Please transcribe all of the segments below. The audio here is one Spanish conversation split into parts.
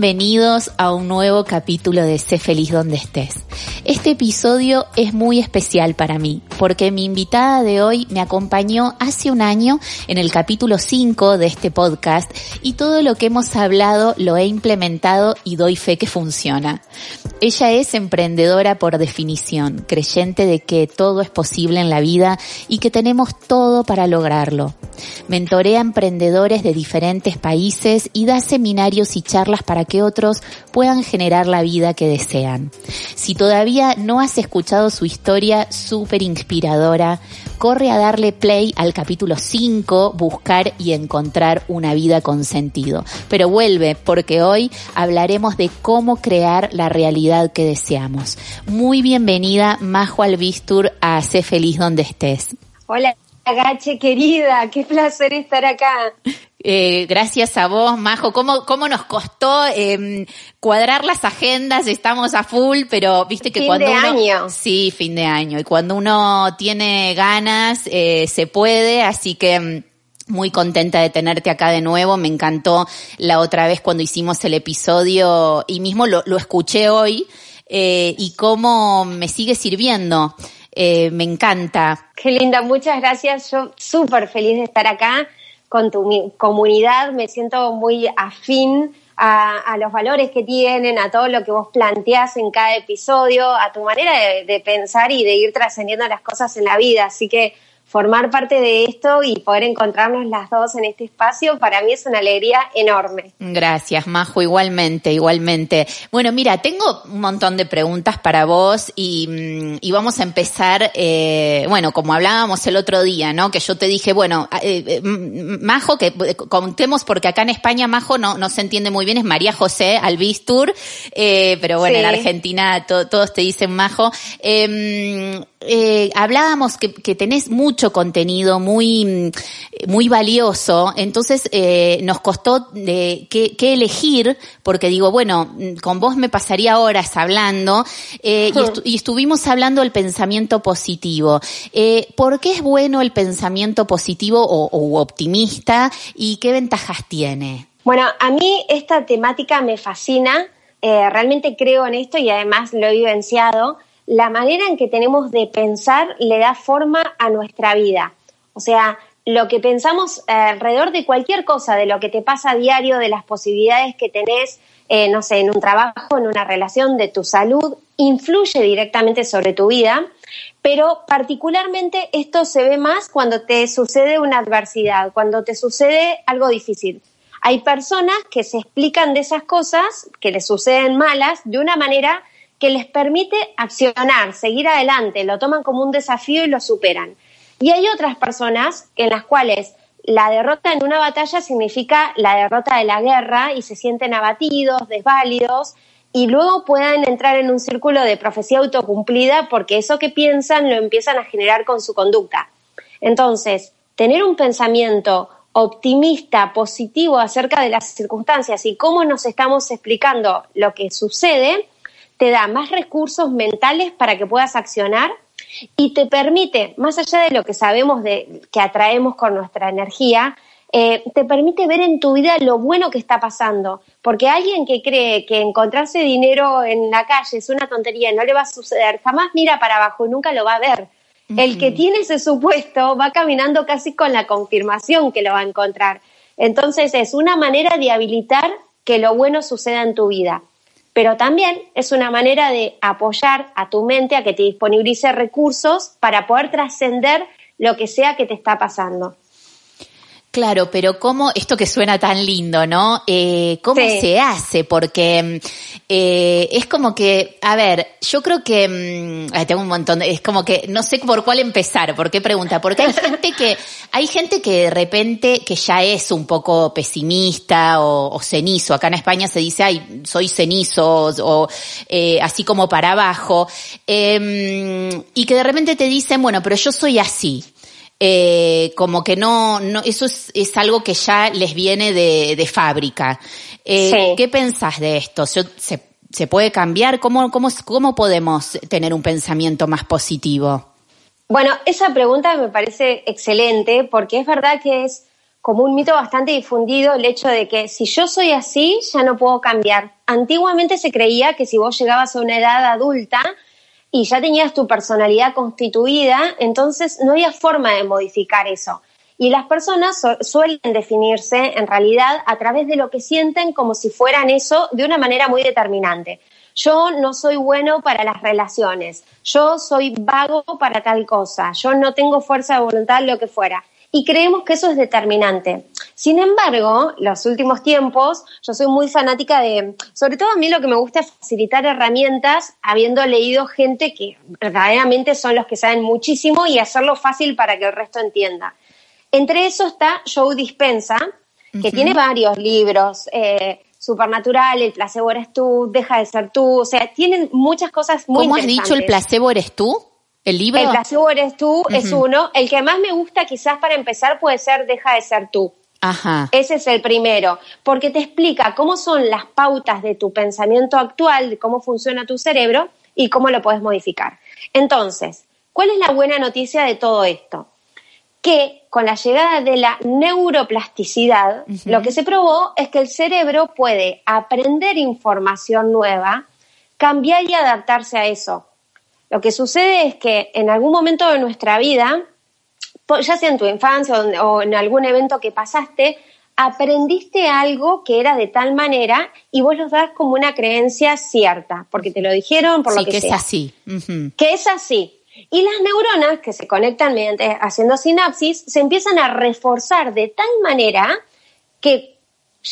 Bienvenidos a un nuevo capítulo de Sé feliz donde estés. Este episodio es muy especial para mí porque mi invitada de hoy me acompañó hace un año en el capítulo 5 de este podcast y todo lo que hemos hablado lo he implementado y doy fe que funciona. Ella es emprendedora por definición, creyente de que todo es posible en la vida y que tenemos todo para lograrlo. Mentorea emprendedores de diferentes países y da seminarios y charlas para que otros puedan generar la vida que desean. Si todavía no has escuchado su historia súper inspiradora, corre a darle play al capítulo 5, buscar y encontrar una vida con sentido. Pero vuelve, porque hoy hablaremos de cómo crear la realidad que deseamos. Muy bienvenida, Majo Albistur, a Sé Feliz Donde Estés. Hola, Gache querida, qué placer estar acá. Eh, gracias a vos, Majo. ¿Cómo, cómo nos costó eh, cuadrar las agendas? Estamos a full, pero viste que fin cuando de uno... año. Sí, fin de año. Y cuando uno tiene ganas, eh, se puede, así que... mm, Muy contenta de tenerte acá de nuevo. Me encantó la otra vez cuando hicimos el episodio y mismo lo, lo escuché hoy eh, y cómo me sigue sirviendo. Eh, me encanta. Qué linda, muchas gracias. Yo súper feliz de estar acá con tu comunidad. Me siento muy afín a, a los valores que tienen, a todo lo que vos planteás en cada episodio, a tu manera de, de pensar y de ir trascendiendo las cosas en la vida. Así que formar parte de esto y poder encontrarnos las dos en este espacio, para mí es una alegría enorme. Gracias, Majo, igualmente, igualmente. Bueno, mira, tengo un montón de preguntas para vos y, mm, y vamos a empezar, eh, bueno, como hablábamos el otro día, ¿no? Que yo te dije, bueno, eh, eh, Majo, que eh, contemos porque acá en España Majo no, no se entiende muy bien, es María José Albistur, eh, pero bueno, en. Argentina to- todos te dicen Majo. Eh, eh, hablábamos que, que tenés mucho contenido muy, mm, muy valioso, entonces eh, nos costó de qué, qué elegir, porque digo, bueno, mm, con vos me pasaría horas hablando, eh, y, estu- y estuvimos hablando del pensamiento positivo. Eh, ¿Por qué es bueno el pensamiento positivo o, o optimista y qué ventajas tiene? Bueno, a mí esta temática me fascina, eh, realmente creo en esto y además lo he vivenciado. La manera en que tenemos de pensar le da forma a nuestra vida. O sea, lo que pensamos eh, alrededor de cualquier cosa, de lo que te pasa a diario, de las posibilidades que tenés, eh, no sé, en un trabajo, en una relación, de tu salud, influye directamente sobre tu vida, pero particularmente esto se ve más cuando te sucede una adversidad, cuando te sucede algo difícil. Hay personas que se explican de esas cosas que les suceden malas de una manera que les permite accionar, seguir adelante, lo toman como un desafío y lo superan. Y hay otras personas en las cuales la derrota en una batalla significa la derrota de la guerra y se sienten abatidos, desválidos y luego puedan entrar en un círculo de profecía autocumplida porque eso que piensan lo empiezan a generar con su conducta. Entonces, tener un pensamiento optimista, positivo acerca de las circunstancias y cómo nos estamos explicando lo que sucede, te da más recursos mentales para que puedas accionar y te permite, más allá de lo que sabemos de que atraemos con nuestra energía, eh, te permite ver en tu vida lo bueno que está pasando. Porque alguien que cree que encontrarse dinero en la calle es una tontería, no le va a suceder, jamás mira para abajo y nunca lo va a ver. El que tiene ese supuesto va caminando casi con la confirmación que lo va a encontrar. Entonces es una manera de habilitar que lo bueno suceda en tu vida. Pero también es una manera de apoyar a tu mente a que te disponibilice recursos para poder trascender lo que sea que te está pasando. Claro, pero ¿cómo, esto que suena tan lindo, ¿no? Eh, ¿Cómo se hace? Porque eh, es como que, a ver, yo creo que, mm, tengo un montón, de, es como que no sé por cuál empezar, por qué pregunta, porque hay gente que, hay gente que de repente, que ya es un poco pesimista o, cenizo, acá en España se dice, ay, soy cenizo, o eh, así como para abajo, em, y que de repente te dicen, bueno, pero yo soy así eh, como que no, no eso es, es, algo que ya les viene de, de fábrica. Eh, ¿Qué pensás de esto? ¿Se, se puede cambiar? ¿Cómo, cómo, ¿Cómo podemos tener un pensamiento más positivo? Bueno, esa pregunta me parece excelente porque es verdad que es como un mito bastante difundido el hecho de que si yo soy así, ya no puedo cambiar. Antiguamente se creía que si vos llegabas a una edad adulta, y ya tenías tu personalidad constituida, entonces no había forma de modificar eso. Y las personas suelen definirse en realidad a través de lo que sienten como si fueran eso de una manera muy determinante. Yo no soy bueno para las relaciones, yo soy vago para tal cosa, yo no tengo fuerza de voluntad, lo que fuera y creemos que eso es determinante. Sin embargo, los últimos tiempos, yo soy muy fanática de, sobre todo a mí lo que me gusta es facilitar herramientas, habiendo leído gente que verdaderamente son los que saben muchísimo y hacerlo fácil para que el resto entienda. Entre eso está Joe Dispensa, que tiene varios libros, eh, Supernatural, El placebo eres tú, Deja de ser tú, o sea, tienen muchas cosas muy ¿Cómo has dicho el placebo eres tú? ¿El libro? El placebo eres tú es uno. El que más me gusta quizás para empezar puede ser Deja de ser tú. Ajá. Ese es el primero, porque te explica cómo son las pautas de tu pensamiento actual, de cómo funciona tu cerebro y cómo lo puedes modificar. Entonces, ¿cuál es la buena noticia de todo esto? Que con la llegada de la neuroplasticidad, lo que se probó es que el cerebro puede aprender información nueva, cambiar y adaptarse a eso. Lo que sucede es que en algún momento de nuestra vida, ya sea en tu infancia o en algún evento que pasaste, aprendiste algo que era de tal manera y vos lo das como una creencia cierta, porque te lo dijeron, por lo que, que sea. es así. Que es así. Y las neuronas que se conectan mediante haciendo sinapsis se empiezan a reforzar de tal manera que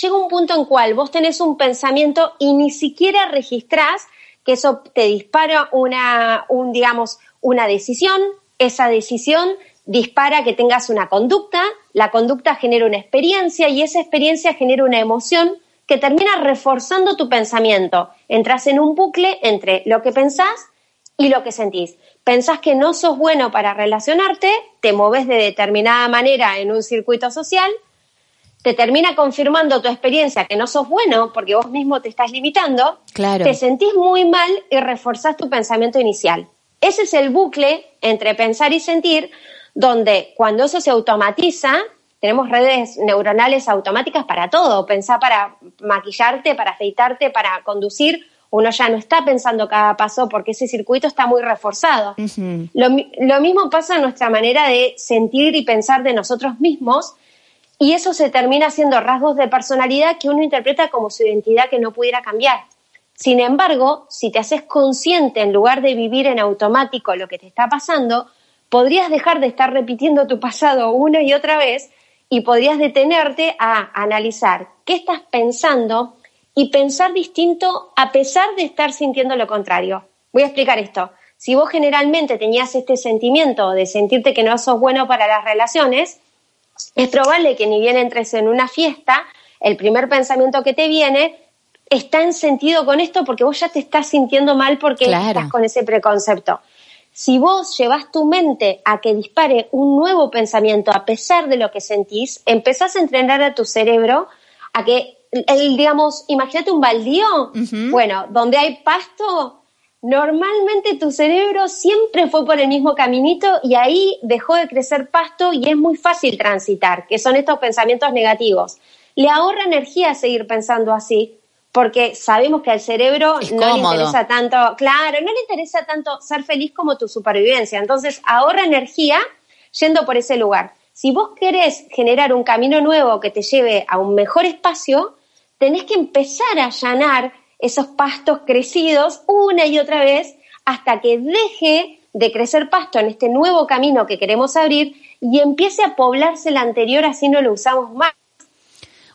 llega un punto en cual vos tenés un pensamiento y ni siquiera registrás que eso te dispara una, un, digamos, una decisión, esa decisión dispara que tengas una conducta, la conducta genera una experiencia y esa experiencia genera una emoción que termina reforzando tu pensamiento. Entras en un bucle entre lo que pensás y lo que sentís. Pensás que no sos bueno para relacionarte, te moves de determinada manera en un circuito social te termina confirmando tu experiencia que no sos bueno porque vos mismo te estás limitando, claro. te sentís muy mal y reforzás tu pensamiento inicial. Ese es el bucle entre pensar y sentir, donde cuando eso se automatiza, tenemos redes neuronales automáticas para todo, pensar para maquillarte, para afeitarte, para conducir, uno ya no está pensando cada paso porque ese circuito está muy reforzado. lo, lo mismo pasa en nuestra manera de sentir y pensar de nosotros mismos, y eso se termina siendo rasgos de personalidad que uno interpreta como su identidad que no pudiera cambiar. Sin embargo, si te haces consciente en lugar de vivir en automático lo que te está pasando, podrías dejar de estar repitiendo tu pasado una y otra vez y podrías detenerte a analizar qué estás pensando y pensar distinto a pesar de estar sintiendo lo contrario. Voy a explicar esto. Si vos generalmente tenías este sentimiento de sentirte que no sos bueno para las relaciones, es probable que ni bien entres en una fiesta, el primer pensamiento que te viene está en sentido con esto porque vos ya te estás sintiendo mal porque estás con ese preconcepto. Si vos llevas tu mente a que dispare un nuevo pensamiento a pesar de lo que sentís, empezás a entrenar a tu cerebro a que, el, digamos, imagínate un baldío, bueno, donde hay pasto, Normalmente tu cerebro siempre fue por el mismo caminito y ahí dejó de crecer pasto y es muy fácil transitar, que son estos pensamientos negativos. Le ahorra energía seguir pensando así, porque sabemos que al cerebro no le interesa tanto, claro, no le interesa tanto ser feliz como tu supervivencia. Entonces ahorra energía yendo por ese lugar. Si vos querés generar un camino nuevo que te lleve a un mejor espacio, tenés que empezar a allanar esos pastos crecidos una y otra vez hasta que deje de crecer pasto en este nuevo camino que queremos abrir y empiece a poblarse el anterior, así no lo usamos más.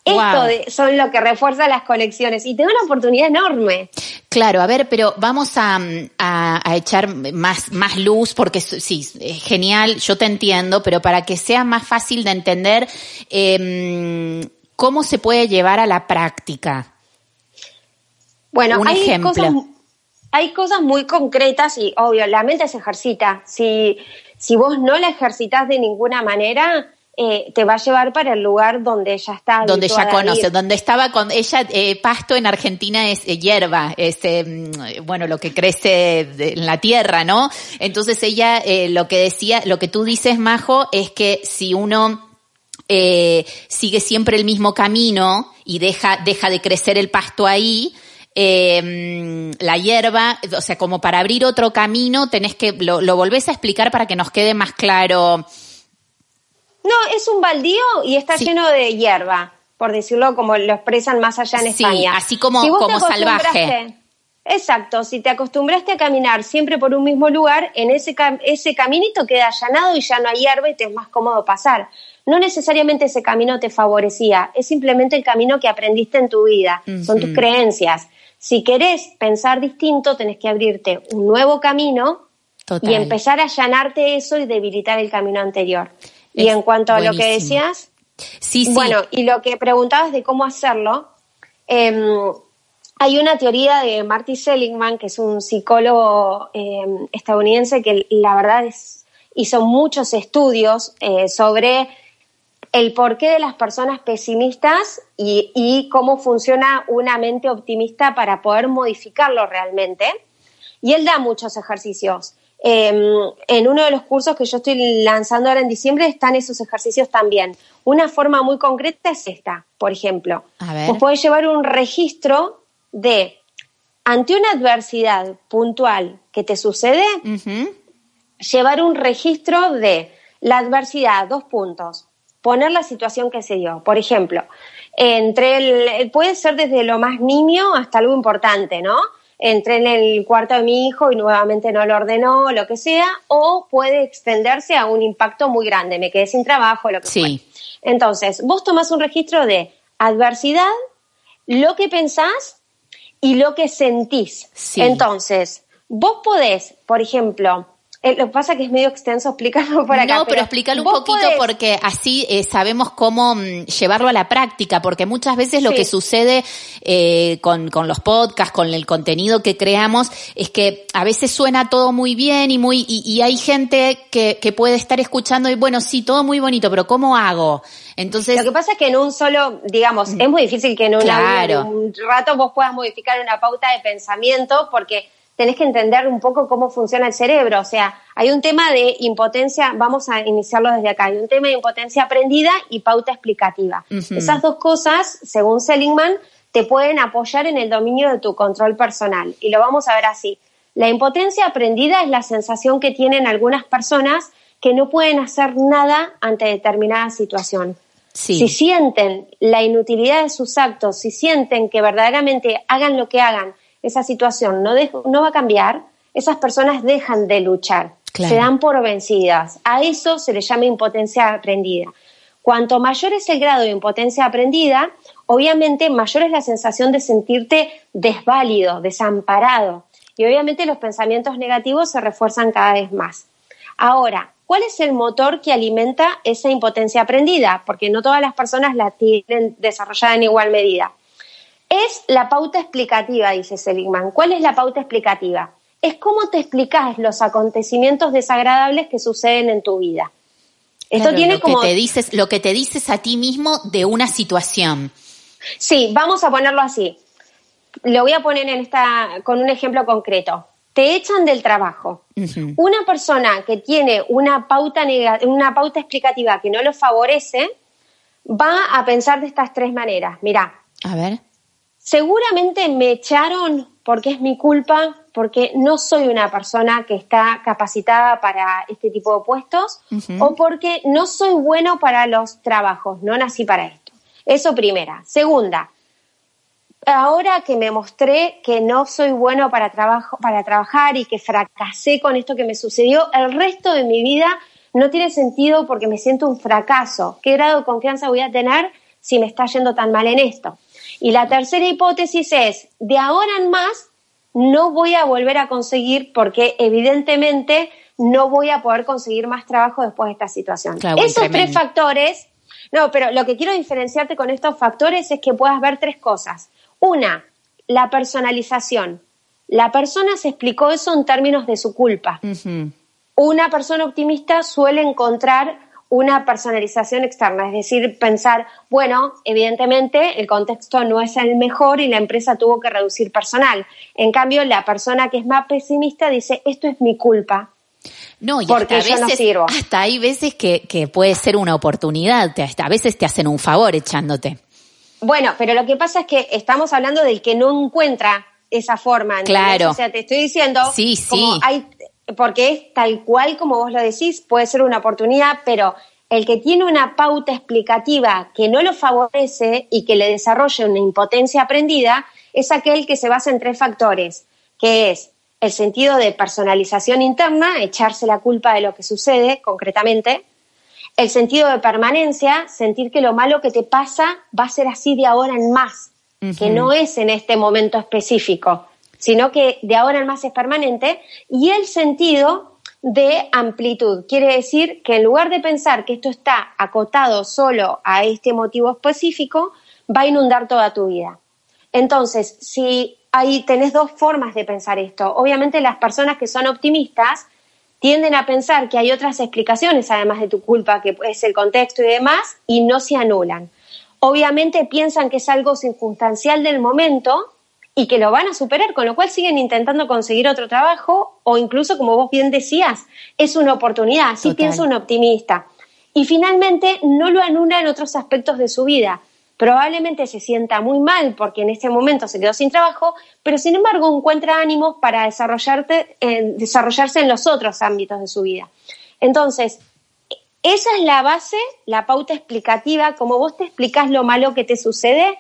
Esto son lo que refuerza las conexiones y te da una oportunidad enorme. Claro, a ver, pero vamos a, echar más, más luz porque sí, es genial, yo te entiendo, pero para que sea más fácil de entender, em, ¿cómo se puede llevar a la práctica? Bueno, Un hay ejemplo. Cosas, hay cosas muy concretas y obvio, la mente se ejercita. Si, si vos no la ejercitas de ninguna manera, eh, te va a llevar para el lugar donde ella está. Donde ella conoce, donde estaba con ella, eh, pasto en Argentina es eh, hierba, es bueno, lo que crece en la tierra, ¿no? Entonces ella lo que decía, lo que tú dices, Majo, es que si uno sigue siempre el mismo camino y deja, deja de crecer el pasto ahí, la hierba, o sea, como para abrir otro camino, tenés que, lo, lo volvés a explicar para que nos quede más claro no, es un baldío y está lleno de hierba, por decirlo como lo expresan más allá en sí, España. Así como, como salvaje. Exacto, si te acostumbraste a caminar siempre por un mismo lugar, en ese, ese caminito queda allanado y ya no hay hierba y te es más cómodo pasar. No necesariamente ese camino te favorecía, es simplemente el camino que aprendiste en tu vida, son tus creencias. Si querés pensar distinto, tenés que abrirte un nuevo camino y empezar a allanarte eso y debilitar el camino anterior. Y en cuanto a lo que decías, sí, sí. bueno, y lo que preguntabas de cómo hacerlo, em, hay una teoría de Marty Seligman, que es un psicólogo em, estadounidense que la verdad es, hizo muchos estudios eh, sobre el porqué de las personas pesimistas y, y, cómo funciona una mente optimista para poder modificarlo realmente. Y él da muchos ejercicios. Em, en uno de los cursos que yo estoy lanzando ahora en diciembre están esos ejercicios también. Una forma muy concreta es esta, por ejemplo. Vos podés llevar un registro de, ante una adversidad puntual que te sucede, llevar un registro de la adversidad, dos puntos, poner la situación que se dio. Por ejemplo, entre el, puede ser desde lo más nimio hasta algo importante, ¿no? entré en el cuarto de mi hijo y nuevamente no lo ordenó, lo que sea, o puede extenderse a un impacto muy grande, me quedé sin trabajo, lo que sí. Entonces, vos tomás un registro de adversidad, lo que pensás y lo que sentís. Entonces, vos podés, por ejemplo, eh, lo que pasa es que es medio extenso explicarlo por acá. No, pero, explícalo un poquito porque así eh, sabemos cómo mm, llevarlo a la práctica, porque muchas veces lo que sucede eh, con, con los podcasts, con el contenido que creamos, es que a veces suena todo muy bien y muy y, y hay gente que, que puede estar escuchando y bueno, sí, todo muy bonito, pero ¿cómo hago? Entonces, lo que pasa es que en un solo, digamos, mm. es muy difícil que en, en un rato vos puedas modificar una pauta de pensamiento porque tenés que entender un poco cómo funciona el cerebro. O sea, hay un tema de impotencia, vamos a iniciarlo desde acá, hay un tema de impotencia aprendida y pauta explicativa. Esas dos cosas, según Seligman, te pueden apoyar en el dominio de tu control personal. Y lo vamos a ver así. La impotencia aprendida es la sensación que tienen algunas personas que no pueden hacer nada ante determinada situación. Si sienten la inutilidad de sus actos, si sienten que verdaderamente hagan lo que hagan, esa situación no, no va a cambiar, esas personas dejan de luchar, se dan por vencidas. A eso se le llama impotencia aprendida. Cuanto mayor es el grado de impotencia aprendida, obviamente mayor es la sensación de sentirte desválido, desamparado. Y obviamente los pensamientos negativos se refuerzan cada vez más. Ahora, ¿cuál es el motor que alimenta esa impotencia aprendida? Porque no todas las personas la tienen desarrollada en igual medida. Es la pauta explicativa, dice Seligman. ¿Cuál es la pauta explicativa? Es cómo te explicas los acontecimientos desagradables que suceden en tu vida. Esto tiene lo como... Que te dices, lo que te dices a ti mismo de una situación. Sí, vamos a ponerlo así. Lo voy a poner en esta, con un ejemplo concreto. Te echan del trabajo. Una persona que tiene una pauta, una pauta explicativa que no lo favorece, va a pensar de estas tres maneras. Mira, a ver Seguramente me echaron porque es mi culpa, porque no soy una persona que está capacitada para este tipo de puestos o porque no soy bueno para los trabajos, no nací para esto. Eso primera. Segunda, ahora que me mostré que no soy bueno para, trabajo, para trabajar y que fracasé con esto que me sucedió, el resto de mi vida no tiene sentido porque me siento un fracaso. ¿Qué grado de confianza voy a tener si me está yendo tan mal en esto? Y la tercera hipótesis es, de ahora en más, no voy a volver a conseguir porque evidentemente no voy a poder conseguir más trabajo después de esta situación. Esos tres factores, no, pero lo que quiero diferenciarte con estos factores es que puedas ver tres cosas. Una, la personalización. La persona se explicó eso en términos de su culpa. Una persona optimista suele encontrar una personalización externa, es decir, pensar, bueno, evidentemente el contexto no es el mejor y la empresa tuvo que reducir personal. En cambio, la persona que es más pesimista dice, esto es mi culpa. No, y porque hasta, veces, no sirvo. hasta hay veces que, que puede ser una oportunidad, a veces te hacen un favor echándote. Bueno, pero lo que pasa es que estamos hablando del que no encuentra esa forma. Claro. O sea, te estoy diciendo, sí, sí. hay, porque es tal cual como vos lo decís, puede ser una oportunidad, pero el que tiene una pauta explicativa que no lo favorece y que le desarrolle una impotencia aprendida, es aquel que se basa en tres factores, que es el sentido de personalización interna, echarse la culpa de lo que sucede concretamente, el sentido de permanencia, sentir que lo malo que te pasa va a ser así de ahora en más, que no es en este momento específico sino que de ahora en más es permanente, y el sentido de amplitud. Quiere decir que en lugar de pensar que esto está acotado solo a este motivo específico, va a inundar toda tu vida. Entonces, si ahí tenés dos formas de pensar esto. Obviamente las personas que son optimistas tienden a pensar que hay otras explicaciones además de tu culpa, que es el contexto y demás, y no se anulan. Obviamente piensan que es algo circunstancial del momento y que lo van a superar, con lo cual siguen intentando conseguir otro trabajo o incluso, como vos bien decías, es una oportunidad, así piensa un optimista. Y finalmente no lo anula en otros aspectos de su vida. Probablemente se sienta muy mal porque en este momento se quedó sin trabajo, pero sin embargo encuentra ánimos para desarrollarte, desarrollarse en los otros ámbitos de su vida. Entonces, esa es la base, la pauta explicativa, como vos te explicás lo malo que te sucede,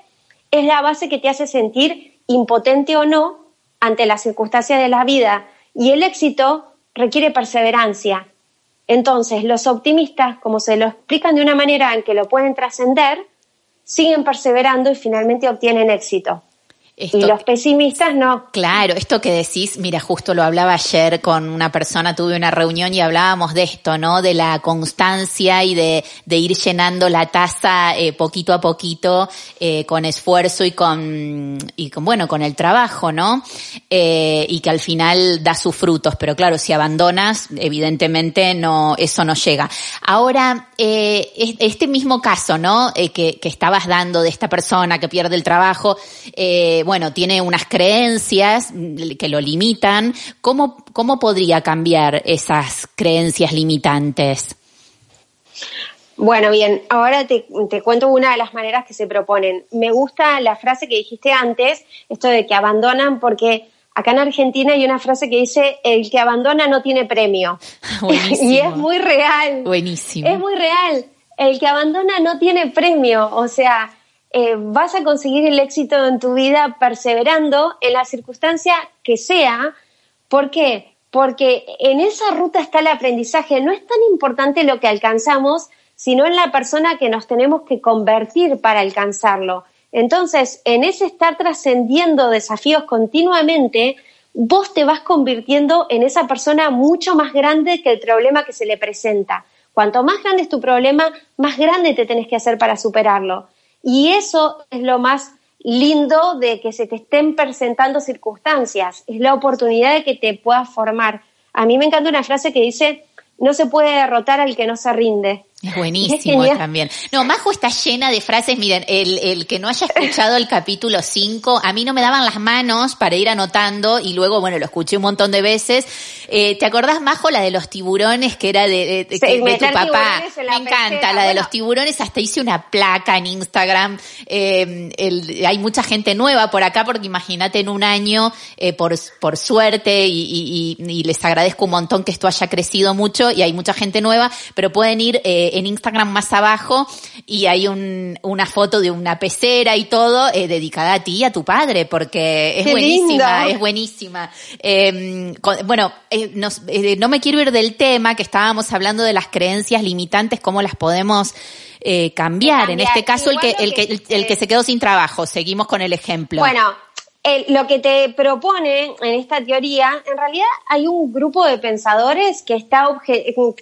es la base que te hace sentir impotente o no, ante las circunstancias de la vida y el éxito requiere perseverancia. Entonces, los optimistas, como se lo explican de una manera en que lo pueden trascender, siguen perseverando y finalmente obtienen éxito y los pesimistas no. Claro, esto que decís, mira, justo lo hablaba ayer con una persona, tuve una reunión y hablábamos de esto, ¿no? De la constancia y de, de ir llenando la taza eh, poquito a poquito, eh, con esfuerzo y con, y con, bueno, con el trabajo, ¿no? Eh, y que al final da sus frutos, pero claro, si abandonas, evidentemente no, eso no llega. Ahora, eh, este mismo caso, ¿no? Eh, que, que estabas dando de esta persona que pierde el trabajo, eh, bueno, tiene unas creencias que lo limitan. ¿Cómo, cómo podría cambiar esas creencias limitantes? Bueno, bien, ahora te, te, cuento una de las maneras que se proponen. Me gusta la frase que dijiste antes, esto de que abandonan, porque acá en Argentina hay una frase que dice, el que abandona no tiene premio. y es muy real. Buenísimo. Es muy real. El que abandona no tiene premio. O sea, eh, vas a conseguir el éxito en tu vida perseverando en la circunstancia que sea. ¿Por qué? Porque en esa ruta está el aprendizaje. No es tan importante lo que alcanzamos, sino en la persona que nos tenemos que convertir para alcanzarlo. Entonces, en ese estar trascendiendo desafíos continuamente, vos te vas convirtiendo en esa persona mucho más grande que el problema que se le presenta. Cuanto más grande es tu problema, más grande te tenés que hacer para superarlo. Y eso es lo más lindo de que se te estén presentando circunstancias, es la oportunidad de que te puedas formar. A mí me encanta una frase que dice, no se puede derrotar al que no se rinde. Es buenísimo también. No, Majo está llena de frases. Miren, el, el que no haya escuchado el capítulo 5, a mí no me daban las manos para ir anotando y luego, bueno, lo escuché un montón de veces. Eh, ¿Te acordás, Majo, la de los tiburones que era de, de, tu papá? Me encanta, la de los tiburones. Hasta hice una placa en Instagram. Eh, el, hay mucha gente nueva por acá porque imagínate en un año, eh, por, por suerte, y, y, y, les agradezco un montón que esto haya crecido mucho y hay mucha gente nueva, pero pueden ir eh, en Instagram más abajo y hay un, una foto de una pecera y todo eh, dedicada a ti y a tu padre, porque es buenísima, es buenísima. Em, bueno, eh, eh, no me quiero ir del tema que estábamos hablando de las creencias limitantes, cómo las podemos cambiar. cambiar. En este caso, el que, el, que, el que se quedó sin trabajo. Seguimos con el ejemplo. Bueno, lo que te propone en esta teoría, en realidad hay un grupo de pensadores que está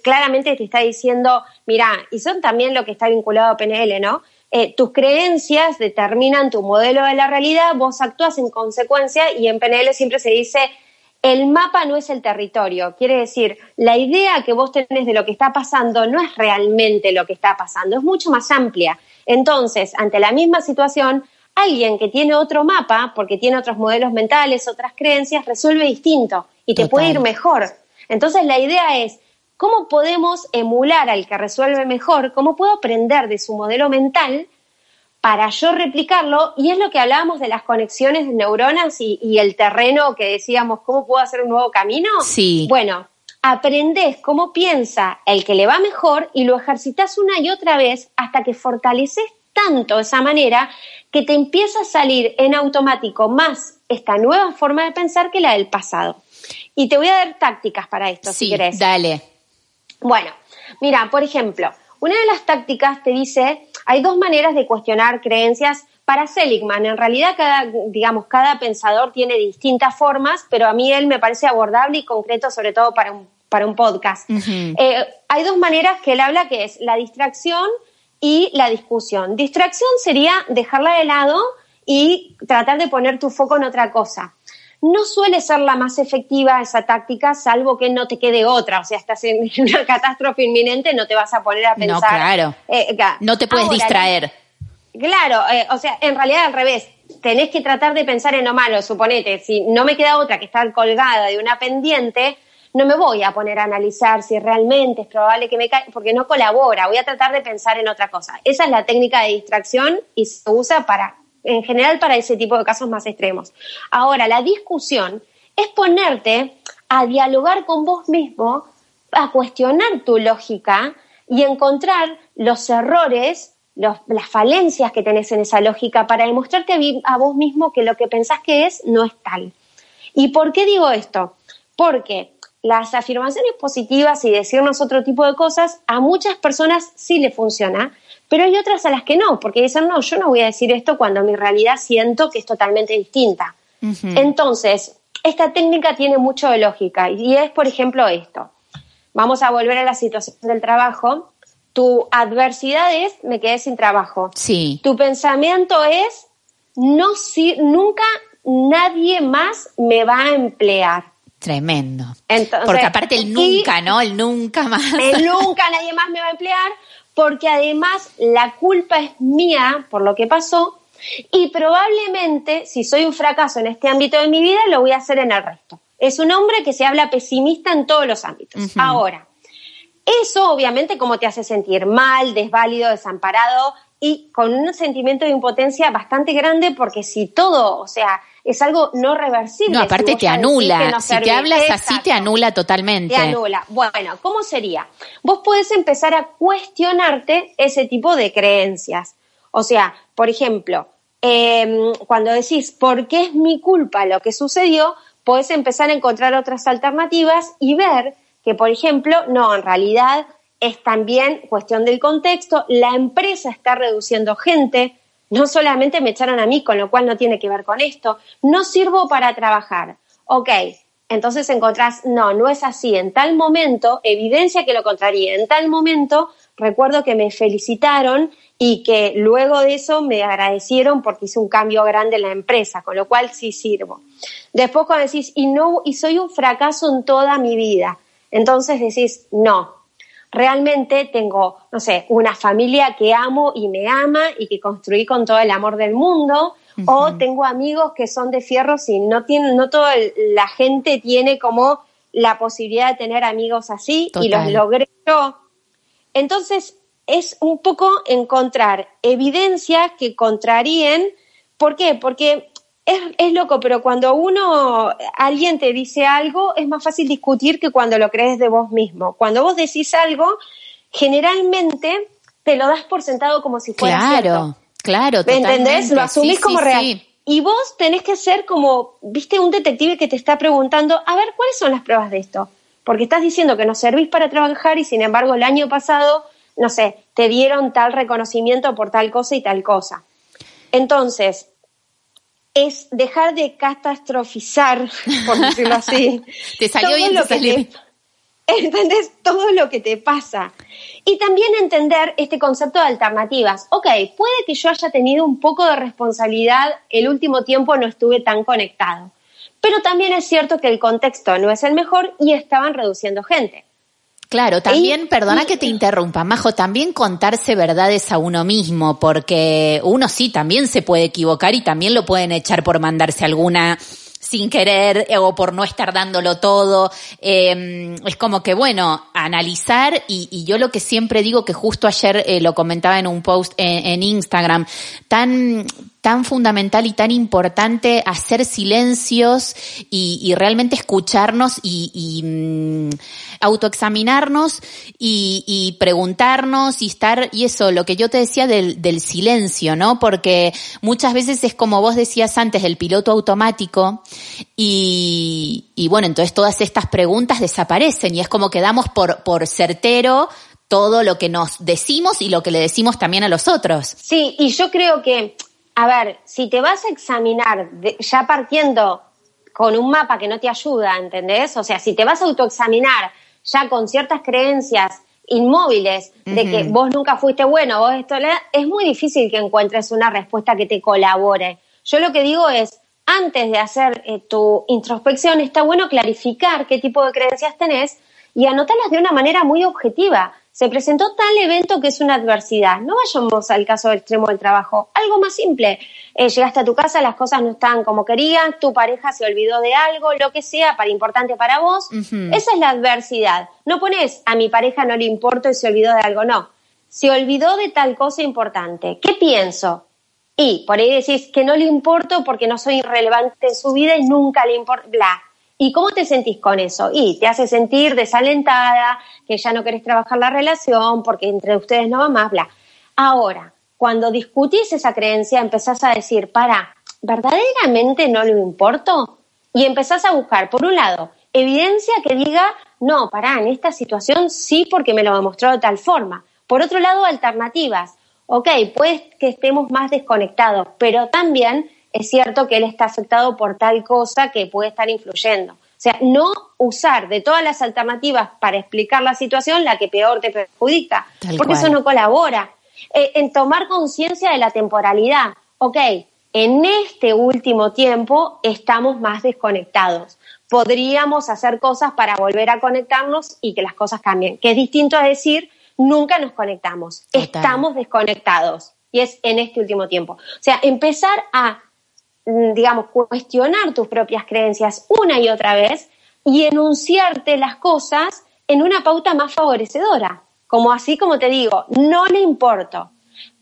claramente te está diciendo, mira, y son también lo que está vinculado a PNL, ¿no? Eh, tus creencias determinan tu modelo de la realidad, vos actúas en consecuencia y en PNL siempre se dice, el mapa no es el territorio. Quiere decir, la idea que vos tenés de lo que está pasando no es realmente lo que está pasando, es mucho más amplia. Entonces, ante la misma situación, alguien que tiene otro mapa, porque tiene otros modelos mentales, otras creencias, resuelve distinto y te puede ir mejor. Entonces la idea es, ¿cómo podemos emular al que resuelve mejor? ¿Cómo puedo aprender de su modelo mental para yo replicarlo? Y es lo que hablábamos de las conexiones de neuronas y, el terreno que decíamos, ¿cómo puedo hacer un nuevo camino? Sí. Bueno, aprendes cómo piensa el que le va mejor y lo ejercitas una y otra vez hasta que fortaleces tanto esa manera que te empieza a salir en automático más esta nueva forma de pensar que la del pasado. Y te voy a dar tácticas para esto, si querés. Dale. Bueno, mira, por ejemplo, una de las tácticas te dice, hay dos maneras de cuestionar creencias para Seligman. En realidad, cada, digamos, cada pensador tiene distintas formas, pero a mí él me parece abordable y concreto, sobre todo para un, para un podcast. Eh, hay dos maneras que él habla, que es la distracción y la discusión. Distracción sería dejarla de lado y tratar de poner tu foco en otra cosa. No suele ser la más efectiva esa táctica, salvo que no te quede otra. O sea, estás en una catástrofe inminente, no te vas a poner a pensar. No, claro. Eh, no te puedes distraer. Claro, eh, o sea, en realidad al revés. Tenés que tratar de pensar en lo malo. Suponete, si no me queda otra que estar colgada de una pendiente, no me voy a poner a analizar si realmente es probable que me caiga, porque no colabora, voy a tratar de pensar en otra cosa. Esa es la técnica de distracción y se usa para, en general, para ese tipo de casos más extremos. Ahora, la discusión es ponerte a dialogar con vos mismo, a cuestionar tu lógica y encontrar los errores, las falencias que tenés en esa lógica para demostrarte a vos mismo que lo que pensás que es no es tal. ¿Y por qué digo esto? Porque las afirmaciones positivas y decirnos otro tipo de cosas, a muchas personas sí le funciona, pero hay otras a las que no, porque dicen, no, yo no voy a decir esto cuando mi realidad siento que es totalmente distinta. Entonces, esta técnica tiene mucho de lógica y es, por ejemplo, esto. Vamos a volver a la situación del trabajo. Tu adversidad es, me quedé sin trabajo. Sí. Tu pensamiento es, no, si, nunca nadie más me va a emplear. Tremendo. porque aparte el nunca, ¿no? El nunca más. El nunca nadie más me va a emplear, porque además la culpa es mía por lo que pasó y probablemente si soy un fracaso en este ámbito de mi vida lo voy a hacer en el resto. Es un hombre que se habla pesimista en todos los ámbitos. Ahora, eso obviamente como te hace sentir mal, desválido, desamparado y con un sentimiento de impotencia bastante grande porque si todo, o sea, es algo no reversible. No, aparte te anula. si te hablas así, te anula totalmente. Te anula. Bueno, ¿cómo sería? Vos podés empezar a cuestionarte ese tipo de creencias. O sea, por ejemplo, em, cuando decís, ¿por qué es mi culpa lo que sucedió? Podés empezar a encontrar otras alternativas y ver que, por ejemplo, no, en realidad es también cuestión del contexto, la empresa está reduciendo gente, no solamente me echaron a mí, con lo cual no tiene que ver con esto. No sirvo para trabajar. Ok, entonces encontrás, no, no es así. En tal momento, evidencia que lo contraría. En tal momento, recuerdo que me felicitaron y que luego de eso me agradecieron porque hice un cambio grande en la empresa, con lo cual sí sirvo. Después cuando decís, y no, y soy un fracaso en toda mi vida. Entonces decís, no, realmente tengo, no sé, una familia que amo y me ama y que construí con todo el amor del mundo, o tengo amigos que son de fierro y no tienen, no toda la gente tiene como la posibilidad de tener amigos así y los logré yo. Entonces, es un poco encontrar evidencias que contraríen. ¿Por qué? Porque es, es, loco, pero cuando uno, alguien te dice algo, es más fácil discutir que cuando lo crees de vos mismo. Cuando vos decís algo, generalmente te lo das por sentado como si fuera claro, cierto. Claro, ¿Me entendés? Lo asumís como real. Y vos tenés que ser como, viste, un detective que te está preguntando, a ver, ¿cuáles son las pruebas de esto? Porque estás diciendo que no servís para trabajar y sin embargo el año pasado, no sé, te dieron tal reconocimiento por tal cosa y tal cosa. Entonces, es dejar de catastrofizar, por decirlo así. te salió bien, lo que ¿Entendés? Todo lo que te pasa. Y también entender este concepto de alternativas. Ok, puede que yo haya tenido un poco de responsabilidad, el último tiempo no estuve tan conectado. Pero también es cierto que el contexto no es el mejor y estaban reduciendo gente. Claro, también, perdona que te interrumpa, Majo, también contarse verdades a uno mismo, porque uno sí también se puede equivocar y también lo pueden echar por mandarse alguna sin querer eh, o por no estar dándolo todo. Eh, es como que, bueno, analizar y, y, yo lo que siempre digo, que justo ayer eh, lo comentaba en un post en, en Instagram, tan, tan fundamental y tan importante hacer silencios y, y realmente escucharnos y, y mm, autoexaminarnos y, y, preguntarnos y estar, y eso, lo que yo te decía del, del silencio, ¿no? Porque muchas veces es como vos decías antes, el piloto automático y, y bueno, entonces todas estas preguntas desaparecen y es como que damos por, por certero todo lo que nos decimos y lo que le decimos también a los otros. Sí, y yo creo que a ver, si te vas a examinar ya partiendo con un mapa que no te ayuda, ¿entendés? O sea, si te vas a autoexaminar ya con ciertas creencias inmóviles de que vos nunca fuiste bueno, vos esto, es muy difícil que encuentres una respuesta que te colabore. Yo lo que digo es, antes de hacer eh, tu introspección, está bueno clarificar qué tipo de creencias tenés y anotarlas de una manera muy objetiva se presentó tal evento que es una adversidad. No vayamos al caso extremo del trabajo. Algo más simple. Eh, llegaste a tu casa, las cosas no estaban como querían, tu pareja se olvidó de algo, lo que sea, para importante para vos. Esa es la adversidad. No pones a mi pareja no le importo y se olvidó de algo, no. Se olvidó de tal cosa importante. ¿Qué pienso? Y por ahí decís que no le importo porque no soy irrelevante en su vida y nunca le importa, bla. ¿Y cómo te sentís con eso? Y te hace sentir desalentada, que ya no querés trabajar la relación porque entre ustedes no va más, bla. Ahora, cuando discutís esa creencia, empezás a decir, para, ¿verdaderamente no le importo? Y empezás a buscar, por un lado, evidencia que diga, no, pará, en esta situación sí porque me lo demostró de tal forma. Por otro lado, alternativas. Ok, puede que estemos más desconectados, pero también es cierto que él está afectado por tal cosa que puede estar influyendo. O sea, no usar de todas las alternativas para explicar la situación la que peor te perjudica, porque eso no colabora. Eh, en tomar conciencia de la temporalidad. Ok, en este último tiempo estamos más desconectados. Podríamos hacer cosas para volver a conectarnos y que las cosas cambien, que es distinto a decir nunca nos conectamos, estamos desconectados. Y es en este último tiempo. O sea, empezar a digamos, cuestionar tus propias creencias una y otra vez y enunciarte las cosas en una pauta más favorecedora. Como así como te digo, no le importo.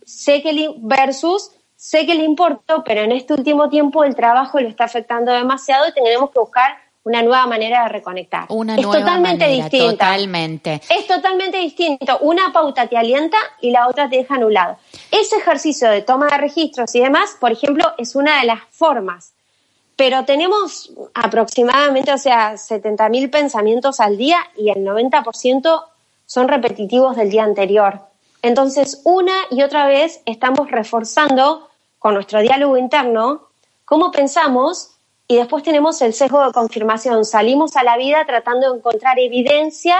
Sé que le, versus sé que le importo, pero en este último tiempo el trabajo lo está afectando demasiado y tenemos que buscar una nueva manera de reconectar. Una es totalmente distinta. Totalmente. Es totalmente distinto. Una pauta te alienta y la otra te deja anulado. Ese ejercicio de toma de registros y demás, por ejemplo, es una de las formas. Pero tenemos aproximadamente, o sea, 70.000 pensamientos al día y el 90% son repetitivos del día anterior. Entonces, una y otra vez estamos reforzando con nuestro diálogo interno cómo pensamos y después tenemos el sesgo de confirmación. Salimos a la vida tratando de encontrar evidencia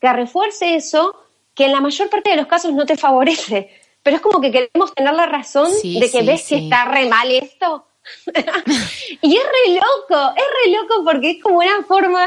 que refuerce eso, que en la mayor parte de los casos no te favorece. Pero es como que queremos tener la razón de que ves que está re mal esto. y es re loco, es re loco porque es como una forma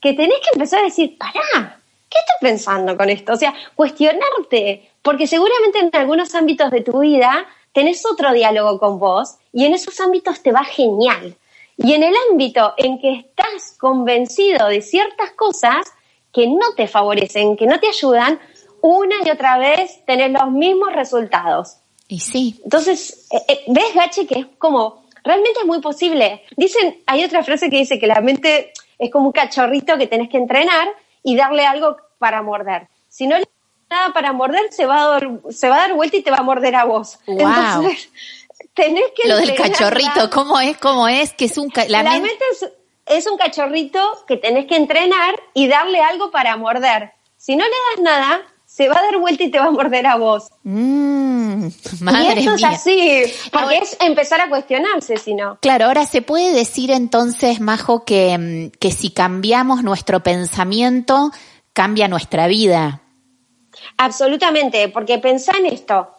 que tenés que empezar a decir, pará, ¿qué estoy pensando con esto? O sea, cuestionarte, porque seguramente en algunos ámbitos de tu vida tenés otro diálogo con vos y en esos ámbitos te va genial. Y en el ámbito en que estás convencido de ciertas cosas que no te favorecen, que no te ayudan, una y otra vez tenés los mismos resultados. Y sí. Entonces, eh, eh, ¿ves, Gachi, que es como, realmente es muy posible? Dicen, hay otra frase que dice que la mente es como un cachorrito que tenés que entrenar y darle algo para morder. Si no le das nada para morder, se va a dar, se va a dar vuelta y te va a morder a vos. Entonces, tenés que Lo del cachorrito, ¿cómo es? ¿Cómo es? Que es un la, mente, es, un cachorrito que tenés que entrenar y darle algo para morder. Si no le das nada, se va a dar vuelta y te va a morder a vos. Mm, madre y eso es así, porque es empezar a cuestionarse, si no. Claro, ahora se puede decir entonces, Majo, que, mm, que si cambiamos nuestro pensamiento, cambia nuestra vida. Absolutamente, porque pensá en esto.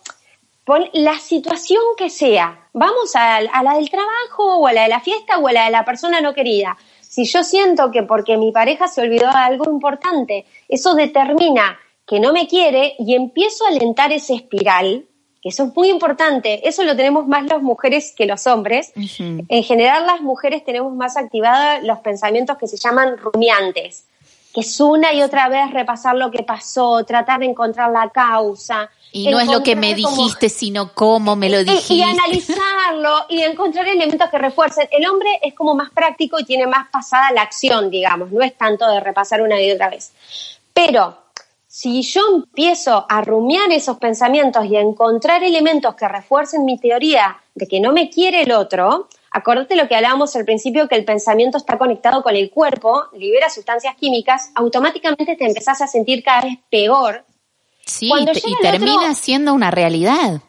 Pon la situación que sea, vamos a, a la del trabajo o a la de la fiesta o a la de la persona no querida. Si yo siento que porque mi pareja se olvidó de algo importante, eso determina que no me quiere y empiezo a alentar ese espiral, que eso es muy importante, eso lo tenemos más las mujeres que los hombres. En general las mujeres tenemos más activados los pensamientos que se llaman rumiantes, que es una y otra vez repasar lo que pasó, tratar de encontrar la causa. Y no es lo que me dijiste, sino cómo me lo dijiste. Y, analizarlo y encontrar elementos que refuercen. El hombre es como más práctico y tiene más pasada la acción, digamos, no es tanto de repasar una y otra vez. Pero si yo empiezo a rumiar esos pensamientos y a encontrar elementos que refuercen mi teoría de que no me quiere el otro, acordate lo que hablábamos al principio, que el pensamiento está conectado con el cuerpo, libera sustancias químicas, automáticamente te empezás a sentir cada vez peor. Sí, y termina siendo una realidad.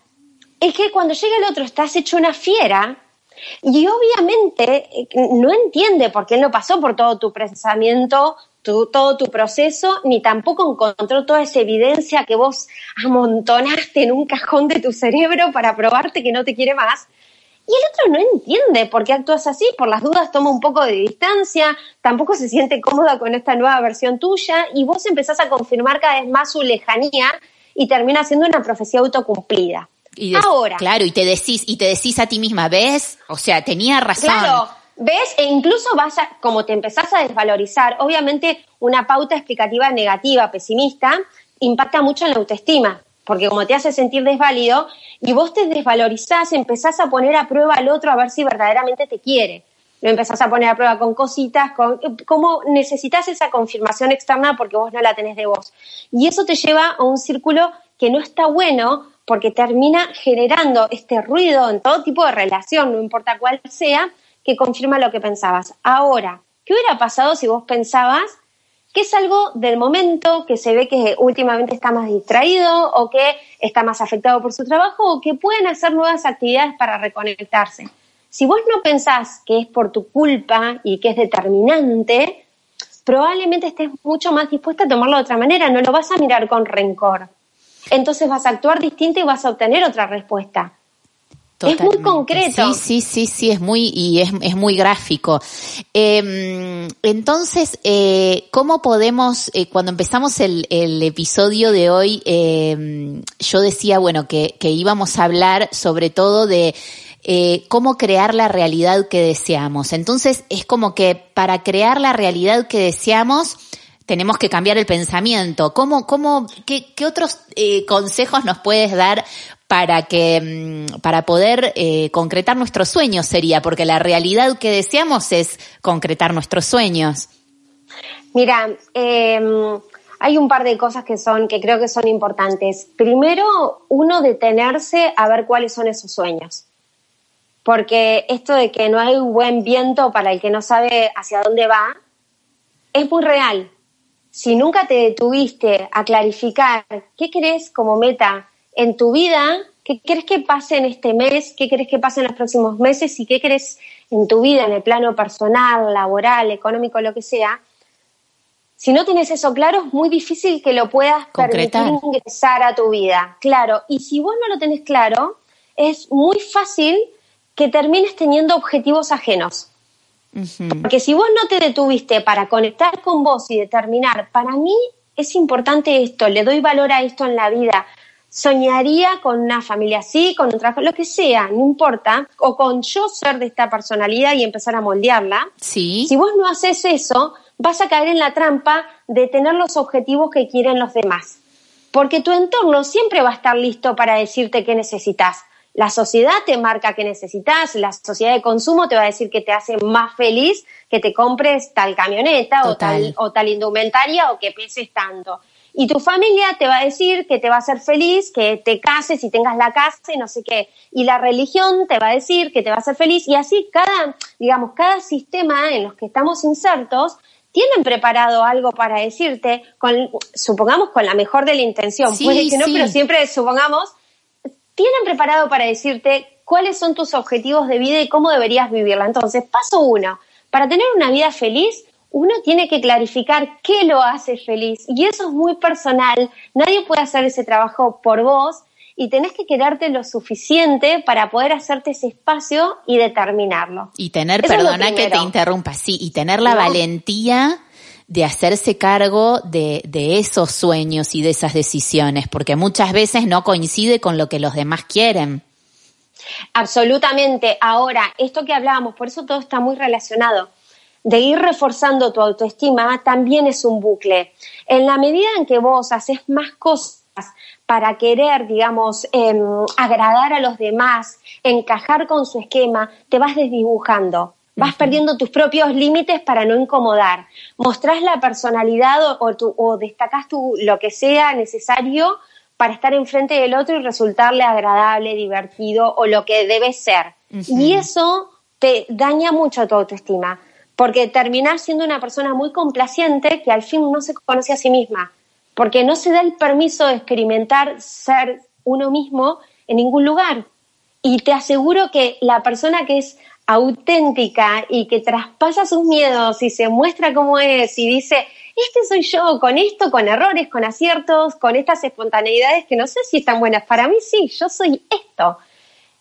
Es que cuando llega el otro estás hecho una fiera y obviamente eh, no entiende porque él no pasó por todo tu pensamiento todo tu proceso, ni tampoco encontró toda esa evidencia que vos amontonaste en un cajón de tu cerebro para probarte que no te quiere más. Y el otro no entiende por qué actúas así, por las dudas toma un poco de distancia, tampoco se siente cómoda con esta nueva versión tuya y vos empezás a confirmar cada vez más su lejanía y termina siendo una profecía autocumplida. Y Ahora. Claro, y te decís, y te decís a ti misma, ¿ves? O sea, tenía razón. Claro, ¿Ves? E incluso vas a, como te empezás a desvalorizar, obviamente una pauta explicativa negativa, pesimista, impacta mucho en la autoestima, porque como te hace sentir desválido y vos te desvalorizás, empezás a poner a prueba al otro a ver si verdaderamente te quiere. Lo empezás a poner a prueba con cositas, con cómo necesitas esa confirmación externa porque vos no la tenés de vos. Y eso te lleva a un círculo que no está bueno porque termina generando este ruido en todo tipo de relación, no importa cuál sea, que confirma lo que pensabas. Ahora, ¿qué hubiera pasado si vos pensabas que es algo del momento, que se ve que últimamente está más distraído o que está más afectado por su trabajo o que pueden hacer nuevas actividades para reconectarse? Si vos no pensás que es por tu culpa y que es determinante, probablemente estés mucho más dispuesta a tomarlo de otra manera, no lo vas a mirar con rencor. Entonces vas a actuar distinto y vas a obtener otra respuesta. Es muy concreto. Sí, sí, sí, sí, es muy, y es, es muy gráfico. Em, entonces, eh, ¿cómo podemos, eh, cuando empezamos el, el, episodio de hoy, em, yo decía, bueno, que, que íbamos a hablar sobre todo de eh, cómo crear la realidad que deseamos. Entonces, es como que para crear la realidad que deseamos, tenemos que cambiar el pensamiento. ¿Cómo, cómo, qué, qué otros eh, consejos nos puedes dar para que mm, para poder eh, concretar nuestros sueños sería porque la realidad que deseamos es concretar nuestros sueños. Mira em, hay un par de cosas que son que creo que son importantes. Primero uno detenerse a ver cuáles son esos sueños. Porque esto de que no hay un buen viento para el que no sabe hacia dónde va es muy real. Si nunca te detuviste a clarificar qué querés como meta en tu vida, qué querés que pase en este mes, qué querés que pase en los próximos meses y qué querés en tu vida, en el plano personal, laboral, económico, lo que sea. Si no tienes eso claro, es muy difícil que lo puedas permitir ingresar a tu vida. Claro, y si vos no lo tenés claro, es muy fácil que termines teniendo objetivos ajenos. Porque si vos no te detuviste para conectar con vos y determinar, para mí es importante esto, le doy valor a esto en la vida. Soñaría con una familia así, con un trabajo, lo que sea, no importa, o con yo ser de esta personalidad y empezar a moldearla. Sí. Si vos no haces eso, vas a caer en la trampa de tener los objetivos que quieren los demás. Porque tu entorno siempre va a estar listo para decirte qué necesitas. La sociedad te marca qué necesitas, la sociedad de consumo te va a decir que te hace más feliz que te compres tal camioneta o tal, o tal indumentaria o que peses tanto. Y tu familia te va a decir que te va a hacer feliz, que te cases y tengas la casa y no sé qué. Y la religión te va a decir que te va a hacer feliz. Y así cada, digamos, cada sistema en los que estamos insertos tienen preparado algo para decirte, con, supongamos con la mejor de la intención, puede que no, pero siempre supongamos, tienen preparado para decirte cuáles son tus objetivos de vida y cómo deberías vivirla. Entonces, paso uno, para tener una vida feliz, uno tiene que clarificar qué lo hace feliz. Y eso es muy personal. Nadie puede hacer ese trabajo por vos y tenés que quedarte lo suficiente para poder hacerte ese espacio y determinarlo. Y tener, perdona que te interrumpa, sí, y tener la valentía de hacerse cargo de, de esos sueños y de esas decisiones, porque muchas veces no coincide con lo que los demás quieren. Absolutamente. Ahora, esto que hablábamos, por eso todo está muy relacionado de ir reforzando tu autoestima también es un bucle. En la medida en que vos haces más cosas para querer, digamos, em, agradar a los demás, encajar con su esquema, te vas desdibujando. Vas perdiendo tus propios límites para no incomodar. Mostrás la personalidad o, o, destacás tu, lo que sea necesario para estar enfrente del otro y resultarle agradable, divertido o lo que debe ser. Y eso te daña mucho tu autoestima porque terminás siendo una persona muy complaciente que al fin no se conoce a sí misma, porque no se da el permiso de experimentar ser uno mismo en ningún lugar. Y te aseguro que la persona que es auténtica y que traspasa sus miedos y se muestra como es y dice, este soy yo, con esto, con errores, con aciertos, con estas espontaneidades que no sé si están buenas. Para mí sí, yo soy esto.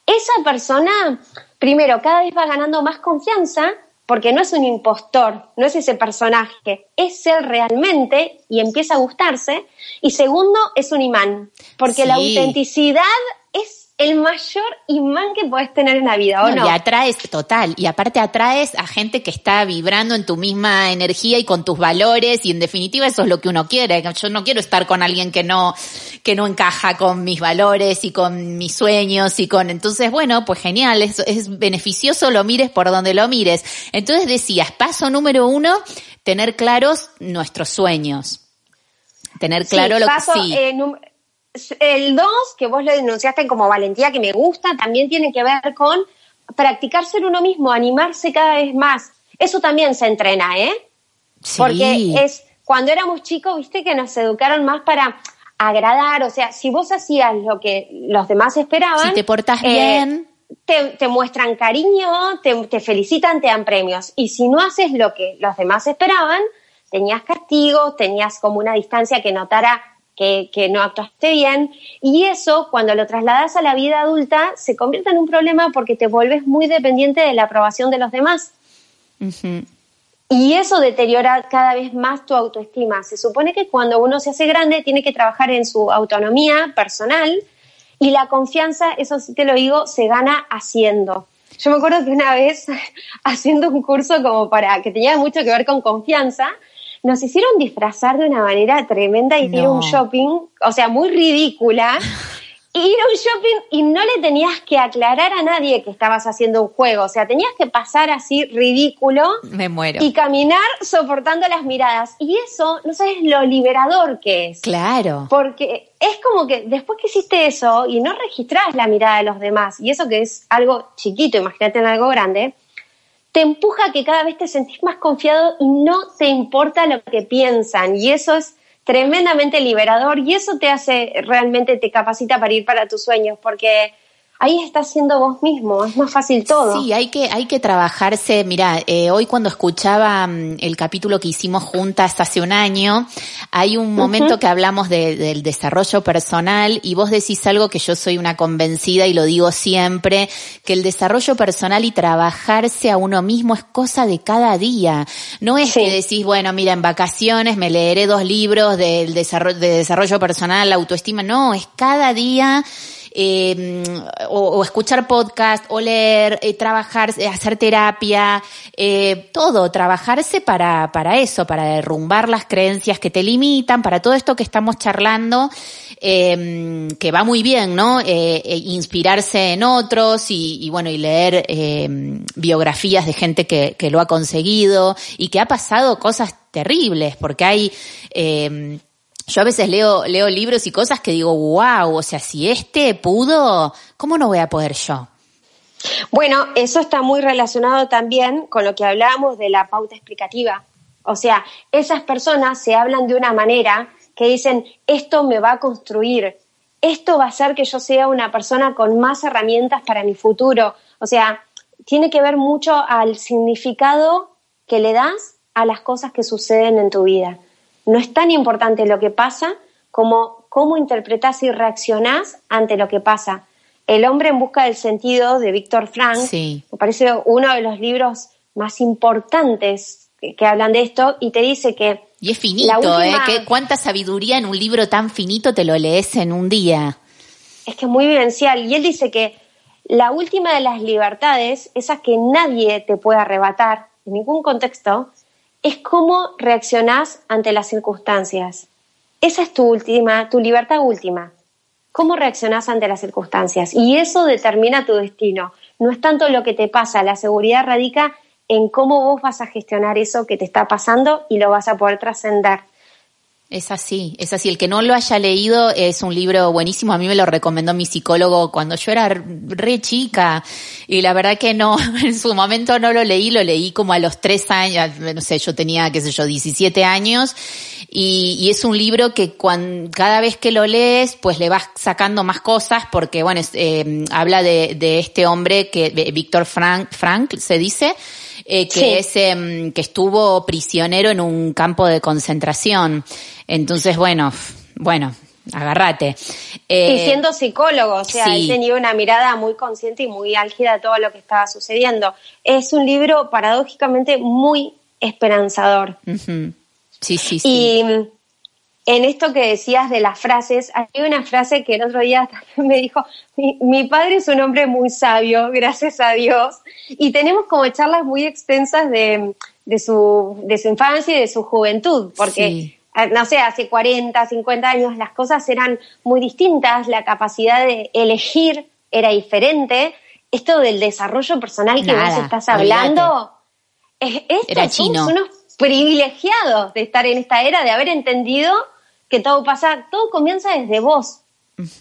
Esa persona, primero, cada vez va ganando más confianza porque no es un impostor, no es ese personaje, es él realmente y empieza a gustarse. Y segundo, es un imán, porque la autenticidad es el mayor imán que puedes tener en la vida, ¿o no, Y atraes, total, y aparte atraes a gente que está vibrando en tu misma energía y con tus valores, y en definitiva eso es lo que uno quiere. Yo no quiero estar con alguien que no, que no encaja con mis valores y con mis sueños y con, entonces bueno, pues genial, es, es beneficioso lo mires por donde lo mires. Entonces decías, paso número uno, tener claros nuestros sueños. Tener claro lo que sí. Eh, el 2, que vos lo denunciaste como valentía, que me gusta, también tiene que ver con practicar ser uno mismo, animarse cada vez más. Eso también se entrena, ¿eh? Sí. Porque es cuando éramos chicos, viste que nos educaron más para agradar, o sea, si vos hacías lo que los demás esperaban. Si te portas bien. Te, te, muestran cariño, te, te felicitan, te dan premios. Y si no haces lo que los demás esperaban, tenías castigos, tenías como una distancia que notara que, no actuaste bien. Y eso, cuando lo trasladas a la vida adulta, se convierte en un problema porque te vuelves muy dependiente de la aprobación de los demás. Y eso deteriora cada vez más tu autoestima. Se supone que cuando uno se hace grande tiene que trabajar en su autonomía personal y la confianza, eso sí te lo digo, se gana haciendo. Yo me acuerdo que una vez haciendo un curso como para que tenía mucho que ver con confianza, nos hicieron disfrazar de una manera tremenda y ir a un shopping, o sea, muy ridícula. ir a un shopping y no le tenías que aclarar a nadie que estabas haciendo un juego, o sea, tenías que pasar así ridículo Me muero. y caminar soportando las miradas. Y eso, no sabes lo liberador que es. Claro. Porque es como que después que hiciste eso y no registrás la mirada de los demás, y eso que es algo chiquito, imagínate en algo grande, te empuja a que cada vez te sentís más confiado y no te importa lo que piensan. Y eso es tremendamente liberador y eso te hace, realmente te capacita para ir para tus sueños, porque ahí estás siendo vos mismo, es más fácil todo. Sí, hay que, hay que trabajarse. Mira, eh, hoy cuando escuchaba mm, el capítulo que hicimos juntas hace un año, hay un momento que hablamos del desarrollo personal y vos decís algo que yo soy una convencida y lo digo siempre, que el desarrollo personal y trabajarse a uno mismo es cosa de cada día. No es que decís, bueno, mira, en vacaciones me leeré dos libros del desarrollo, de desarrollo personal, la autoestima. No, es cada día eh, o, escuchar podcast, o leer, eh, trabajar, eh, hacer terapia, eh, todo, trabajarse para, para eso, para derrumbar las creencias que te limitan, para todo esto que estamos charlando, eh, que va muy bien, ¿no? Eh, inspirarse en otros y, y bueno, y leer biografías de gente que, que lo ha conseguido y que ha pasado cosas terribles, porque hay, eh, yo a veces leo, leo libros y cosas que digo, wow, o sea, si este pudo, ¿cómo no voy a poder yo? Bueno, eso está muy relacionado también con lo que hablábamos de la pauta explicativa. O sea, esas personas se hablan de una manera que dicen, esto me va a construir, esto va a hacer que yo sea una persona con más herramientas para mi futuro. O sea, tiene que ver mucho al significado que le das a las cosas que suceden en tu vida. No es tan importante lo que pasa como cómo interpretas y reaccionás ante lo que pasa. El hombre en busca del sentido de Víctor Frank me parece uno de los libros más importantes que, hablan de esto y te dice que... Y es finito, ¿eh? ¿Cuánta sabiduría en un libro tan finito te lo lees en un día? Es que es muy vivencial. Y él dice que la última de las libertades, esa que nadie te puede arrebatar en ningún contexto, es cómo reaccionás ante las circunstancias. Esa es tu última, tu libertad última. ¿Cómo reaccionás ante las circunstancias? Y eso determina tu destino. No es tanto lo que te pasa, la seguridad radica en cómo vos vas a gestionar eso que te está pasando y lo vas a poder trascender. Es así, es así. El que no lo haya leído es un libro buenísimo. A mí me lo recomendó mi psicólogo cuando yo era re chica. Y la verdad que no, en su momento no lo leí, lo leí como a los tres años, no sé, yo tenía, qué sé yo, 17 años. Y, es un libro que cuando, cada vez que lo lees, pues le vas sacando más cosas porque, bueno, eh, habla de, de este hombre que, Víctor Frank, Frank se dice, eh, que es em, que estuvo prisionero en un campo de concentración. Entonces, bueno, bueno, agárrate. Eh, y siendo psicólogo, o sea, él tenía una mirada muy consciente y muy álgida de todo lo que estaba sucediendo. Es un libro paradójicamente muy esperanzador. Sí, sí, sí. Y en esto que decías de las frases, hay una frase que el otro día me dijo, mi, padre es un hombre muy sabio, gracias a Dios, y tenemos como charlas muy extensas de, de, su, de su infancia y de su juventud, porque, eh, no sé, hace 40, 50 años las cosas eran muy distintas, la capacidad de elegir era diferente, esto del desarrollo personal que vos estás hablando, es, era chino. unos privilegiados de estar en esta era, de haber entendido que todo pasa, todo comienza desde vos.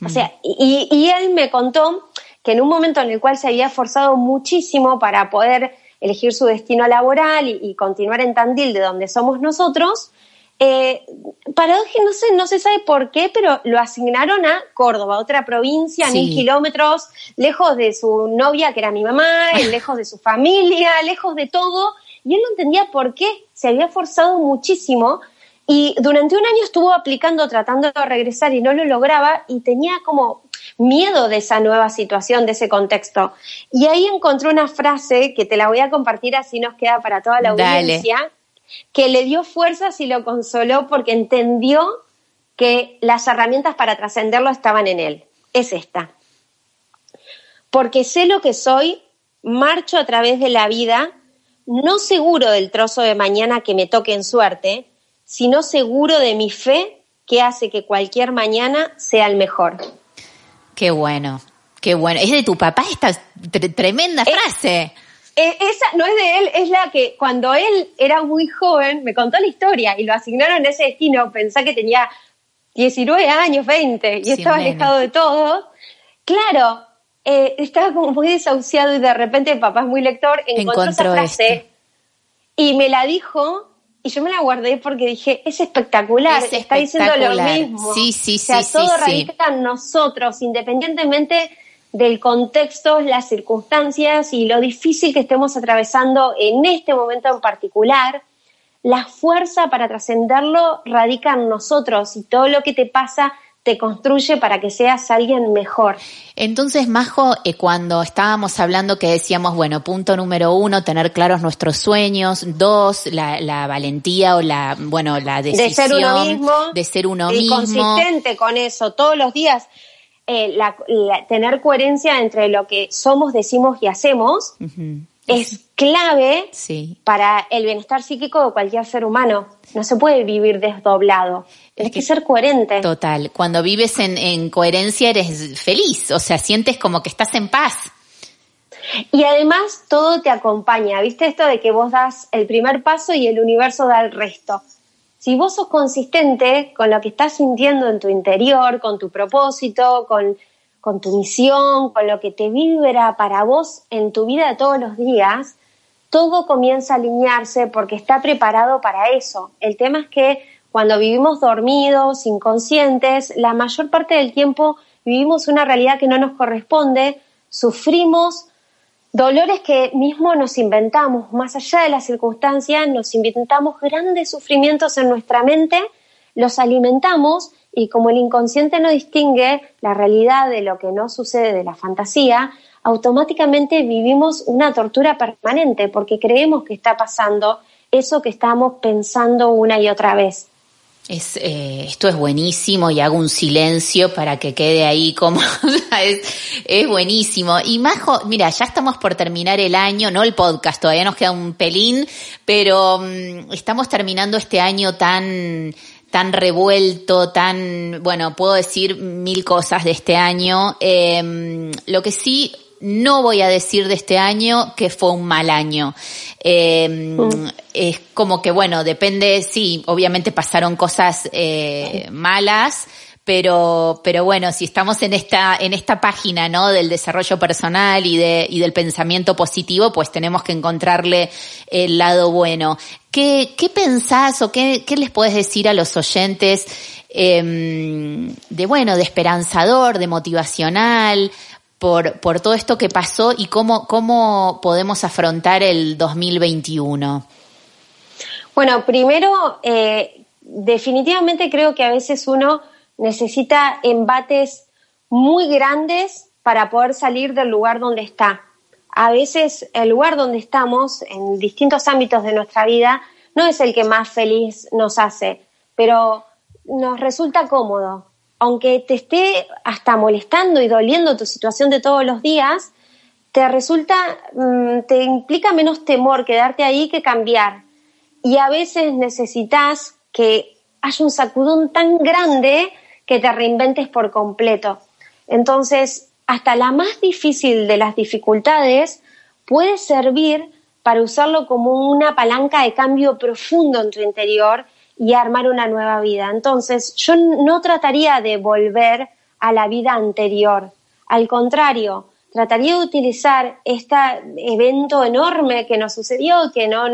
O sea, y, él me contó que en un momento en el cual se había esforzado muchísimo para poder elegir su destino laboral y, continuar en Tandil, de donde somos nosotros, eh, no sé, no se sabe por qué, pero lo asignaron a Córdoba, otra provincia, mil kilómetros, lejos de su novia, que era mi mamá, lejos de su familia, lejos de todo, y él no entendía por qué. Se había esforzado muchísimo y durante un año estuvo aplicando, tratando de regresar y no lo lograba y tenía como miedo de esa nueva situación, de ese contexto. Y ahí encontré una frase que te la voy a compartir así nos queda para toda la audiencia, que le dio fuerzas y lo consoló porque entendió que las herramientas para trascenderlo estaban en él. Es esta. Porque sé lo que soy, marcho a través de la vida, no seguro del trozo de mañana que me toque en suerte, sino seguro de mi fe que hace que cualquier mañana sea el mejor. Qué bueno, qué bueno. Es de tu papá esta tremenda frase. esa no es de él, es la que cuando él era muy joven me contó la historia y lo asignaron a ese destino, pensá que tenía 19 años, 20 y estaba alejado de todo. Claro, eh, estaba como muy desahuciado y de repente el papá es muy lector, encontró, esa frase y me la dijo y yo me la guardé porque dije, es espectacular, está diciendo lo mismo. Sí, sí, sí. O sea, todo radica en nosotros, independientemente del contexto, las circunstancias y lo difícil que estemos atravesando en este momento en particular, la fuerza para trascenderlo radica en nosotros y todo lo que te pasa te construye para que seas alguien mejor. Entonces, Majo, eh, cuando estábamos hablando que decíamos, bueno, punto número uno, tener claros nuestros sueños, dos, la, valentía o la, bueno, la decisión de ser uno mismo, de ser uno y consistente con eso todos los días. Eh, tener coherencia entre lo que somos, decimos y hacemos es clave para el bienestar psíquico de cualquier ser humano. No se puede vivir desdoblado. Tienes que, ser coherente. Total. Cuando vives en, coherencia eres feliz, o sea, sientes como que estás en paz. Y además todo te acompaña, ¿viste esto de que vos das el primer paso y el universo da el resto? Si vos sos consistente con lo que estás sintiendo en tu interior, con tu propósito, con con tu misión, con lo que te vibra para vos en tu vida de todos los días, todo comienza a alinearse porque está preparado para eso. El tema es que cuando vivimos dormidos, inconscientes, la mayor parte del tiempo vivimos una realidad que no nos corresponde, sufrimos dolores que mismo nos inventamos, más allá de las circunstancias, nos inventamos grandes sufrimientos en nuestra mente, los alimentamos y como el inconsciente no distingue la realidad de lo que no sucede de la fantasía, automáticamente vivimos una tortura permanente porque creemos que está pasando eso que estamos pensando una y otra vez. Eh, esto es buenísimo y hago un silencio para que quede ahí como es, es, buenísimo. Y Majo, mira, ya estamos por terminar el año, no el podcast, todavía nos queda un pelín, pero mm, estamos terminando este año tan tan revuelto, tan, bueno, puedo decir mil cosas de este año. Em, lo que sí no voy a decir de este año que fue un mal año. Em, mm. Es como que, bueno, depende, sí, obviamente pasaron cosas eh, malas, pero, pero bueno, si estamos en esta, en esta página, ¿no? Del desarrollo personal y de, y del pensamiento positivo, pues tenemos que encontrarle el lado bueno. ¿Qué, qué pensás o qué, qué les puedes decir a los oyentes, eh, de bueno, de esperanzador, de motivacional, por, por todo esto que pasó y cómo, cómo podemos afrontar el 2021? Bueno, primero, eh, definitivamente creo que a veces uno necesita embates muy grandes para poder salir del lugar donde está. A veces el lugar donde estamos, en distintos ámbitos de nuestra vida, no es el que más feliz nos hace, pero nos resulta cómodo. Aunque te esté hasta molestando y doliendo tu situación de todos los días, te resulta, mm, te implica menos temor quedarte ahí que cambiar. Y a veces necesitas que haya un sacudón tan grande que te reinventes por completo. Entonces, hasta la más difícil de las dificultades puede servir para usarlo como una palanca de cambio profundo en tu interior y armar una nueva vida. Entonces, yo no trataría de volver a la vida anterior. Al contrario, trataría de utilizar este evento enorme que nos sucedió, que no,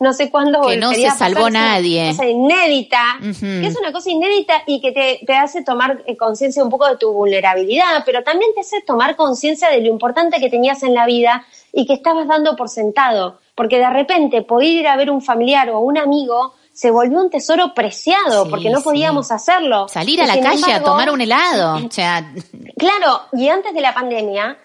no sé cuándo que no se salvó nadie, cosa inédita, que es una cosa inédita y que te, te hace tomar eh, conciencia un poco de tu vulnerabilidad, pero también te hace tomar conciencia de lo importante que tenías en la vida y que estabas dando por sentado, porque de repente poder ir a ver un familiar o un amigo se volvió un tesoro preciado porque no podíamos hacerlo. Salir a la calle a tomar un helado. O sea... Claro, y antes de la pandemia,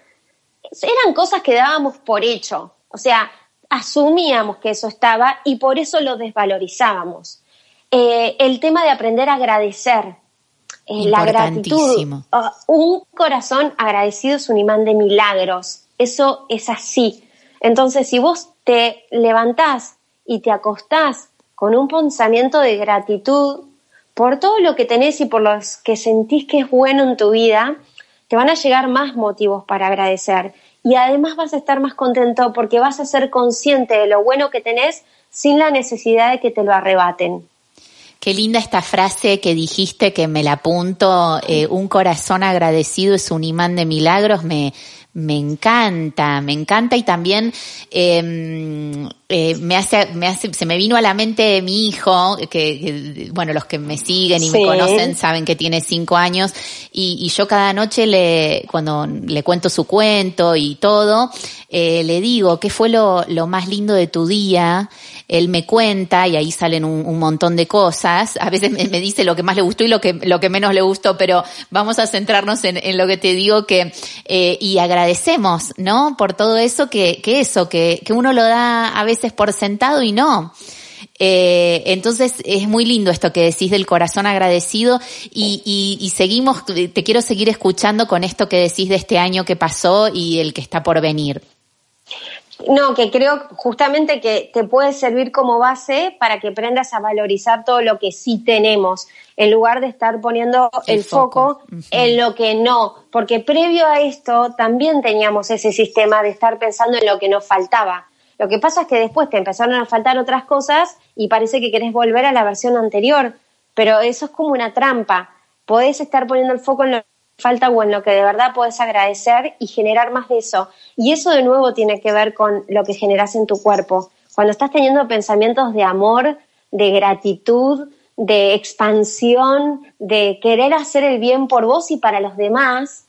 eran cosas que dábamos por hecho, o sea, asumíamos que eso estaba y por eso lo desvalorizábamos. Eh, el tema de aprender a agradecer, eh, la gratitud, ah, un corazón agradecido es un imán de milagros, eso es así. Entonces, si vos te levantás y te acostás con un pensamiento de gratitud por todo lo que tenés y por lo que sentís que es bueno en tu vida, te van a llegar más motivos para agradecer. Y además vas a estar más contento porque vas a ser consciente de lo bueno que tenés sin la necesidad de que te lo arrebaten. Qué linda esta frase que dijiste que me la apunto, eh, un corazón agradecido es un imán de milagros, me, me encanta, me encanta y también eh, eh, me, hace, me hace, se me vino a la mente mi hijo, que, bueno, los que me siguen y me conocen saben que tiene cinco años, y, y, yo cada noche le, cuando le cuento su cuento y todo, eh, le digo, ¿qué fue lo, lo más lindo de tu día? Él me cuenta y ahí salen un, un montón de cosas. A veces me, me, dice lo que más le gustó y lo que, lo que menos le gustó, pero vamos a centrarnos en, en lo que te digo que, eh, y agradecemos, ¿no? Por todo eso que, que eso, que, que uno lo da a veces por sentado y no. Eh, entonces es muy lindo esto que decís del corazón agradecido y, y, y, seguimos, te quiero seguir escuchando con esto que decís de este año que pasó y el que está por venir. No, que creo justamente que te puede servir como base para que aprendas a valorizar todo lo que sí tenemos, en lugar de estar poniendo el, el foco, foco uh -huh. en lo que no, porque previo a esto también teníamos ese sistema de estar pensando en lo que nos faltaba. Lo que pasa es que después te empezaron a faltar otras cosas y parece que querés volver a la versión anterior, pero eso es como una trampa. Podés estar poniendo el foco en lo que falta o en lo que de verdad podés agradecer y generar más de eso. Y eso de nuevo tiene que ver con lo que generas en tu cuerpo. Cuando estás teniendo pensamientos de amor, de gratitud, de expansión, de querer hacer el bien por vos y para los demás,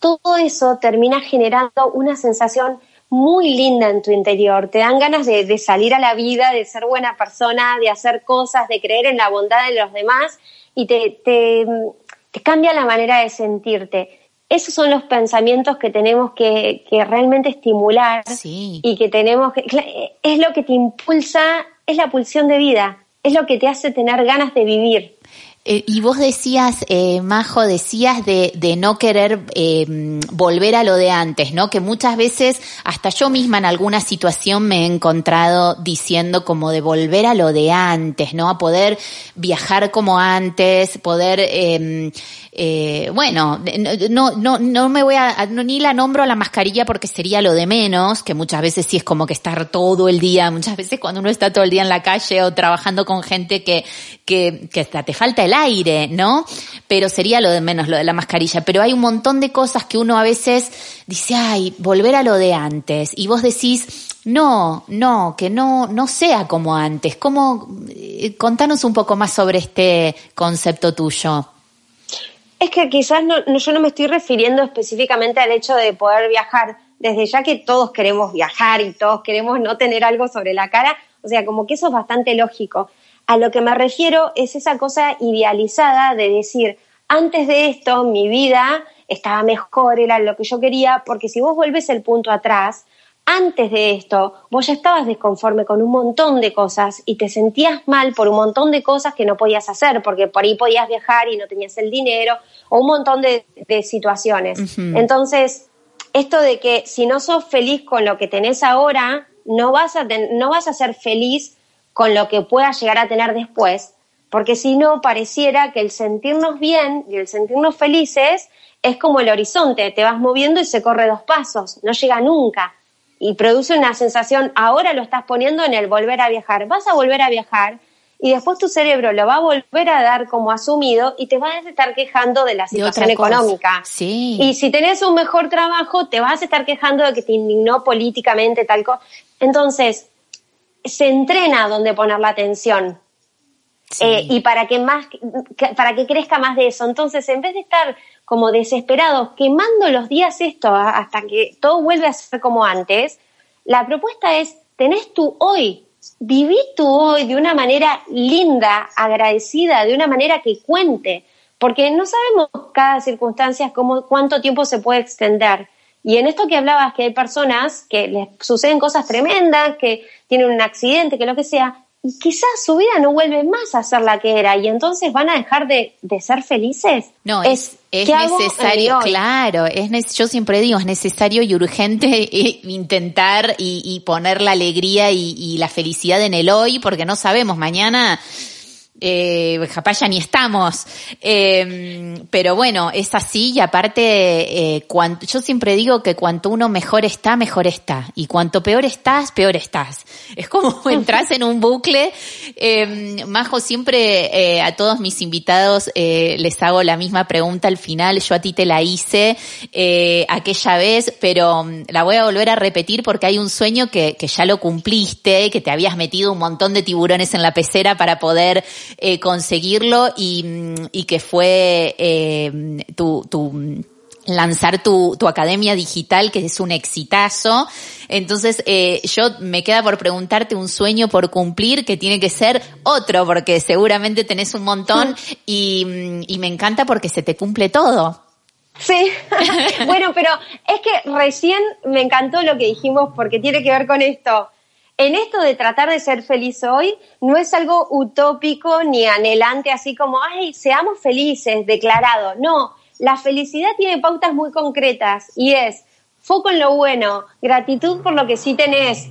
todo eso termina generando una sensación muy linda en tu interior. Te dan ganas de, de, salir a la vida, de ser buena persona, de hacer cosas, de creer en la bondad de los demás y te, te, te cambia la manera de sentirte. Esos son los pensamientos que tenemos que, que realmente estimular sí. y que tenemos que... Es lo que te impulsa, es la pulsión de vida, es lo que te hace tener ganas de vivir. Eh, y vos decías, eh, Majo, decías de, de no querer eh, volver a lo de antes, ¿no? Que muchas veces, hasta yo misma en alguna situación me he encontrado diciendo como de volver a lo de antes, ¿no? A poder viajar como antes, poder, eh, bueno, no, no, no me voy a, no, ni la nombro a la mascarilla porque sería lo de menos, que muchas veces sí es como que estar todo el día, muchas veces cuando uno está todo el día en la calle o trabajando con gente que, que, que hasta te falta el aire, ¿no? Pero sería lo de menos, lo de la mascarilla. Pero hay un montón de cosas que uno a veces dice, ay, volver a lo de antes. Y vos decís, no, no, que no, no sea como antes. ¿Cómo, eh, contanos un poco más sobre este concepto tuyo. Es que quizás no, no, yo no me estoy refiriendo específicamente al hecho de poder viajar, desde ya que todos queremos viajar y todos queremos no tener algo sobre la cara, o sea, como que eso es bastante lógico. A lo que me refiero es esa cosa idealizada de decir, antes de esto mi vida estaba mejor, era lo que yo quería, porque si vos vuelves el punto atrás, antes de esto, vos ya estabas desconforme con un montón de cosas y te sentías mal por un montón de cosas que no podías hacer, porque por ahí podías viajar y no tenías el dinero, o un montón de, de situaciones. Uh -huh. Entonces, esto de que si no sos feliz con lo que tenés ahora, no vas a, ten, no vas a ser feliz con lo que puedas llegar a tener después, porque si no, pareciera que el sentirnos bien y el sentirnos felices es como el horizonte, te vas moviendo y se corre dos pasos, no llega nunca y produce una sensación, ahora lo estás poniendo en el volver a viajar, vas a volver a viajar y después tu cerebro lo va a volver a dar como asumido y te vas a estar quejando de la situación de económica. Sí. Y si tenés un mejor trabajo, te vas a estar quejando de que te indignó políticamente tal cosa. Entonces, se entrena donde poner la atención. Sí. Eh, y para que más, para que crezca más de eso. Entonces, en vez de estar como desesperados, quemando los días esto hasta que todo vuelve a ser como antes, la propuesta es, tenés tu hoy, viví tu hoy de una manera linda, agradecida, de una manera que cuente, porque no sabemos cada circunstancia cómo, cuánto tiempo se puede extender. Y en esto que hablabas, que hay personas que les suceden cosas tremendas, que tienen un accidente, que lo que sea, y quizás su vida no vuelve más a ser la que era y entonces van a dejar de, de ser felices. No, es, es, es necesario, claro, es, yo siempre digo, es necesario y urgente intentar y, y poner la alegría y, y, la felicidad en el hoy porque no sabemos mañana eh, capaz ya ni estamos. Eh, pero bueno, es así y aparte, eh, cuanto, yo siempre digo que cuanto uno mejor está, mejor está. Y cuanto peor estás, peor estás. Es como entras en un bucle. Eh, Majo, siempre eh, a todos mis invitados eh, les hago la misma pregunta al final. Yo a ti te la hice eh, aquella vez, pero mm, la voy a volver a repetir porque hay un sueño que, que ya lo cumpliste, que te habías metido un montón de tiburones en la pecera para poder eh, conseguirlo y, y que fue eh, tu, tu lanzar tu, tu academia digital, que es un exitazo. Entonces, eh, yo me queda por preguntarte un sueño por cumplir que tiene que ser otro, porque seguramente tenés un montón y, mm, y me encanta porque se te cumple todo. Sí, bueno, pero es que recién me encantó lo que dijimos porque tiene que ver con esto. En esto de tratar de ser feliz hoy, no es algo utópico ni anhelante, así como, ay, seamos felices, declarado. No, la felicidad tiene pautas muy concretas y es foco en lo bueno, gratitud por lo que sí tenés,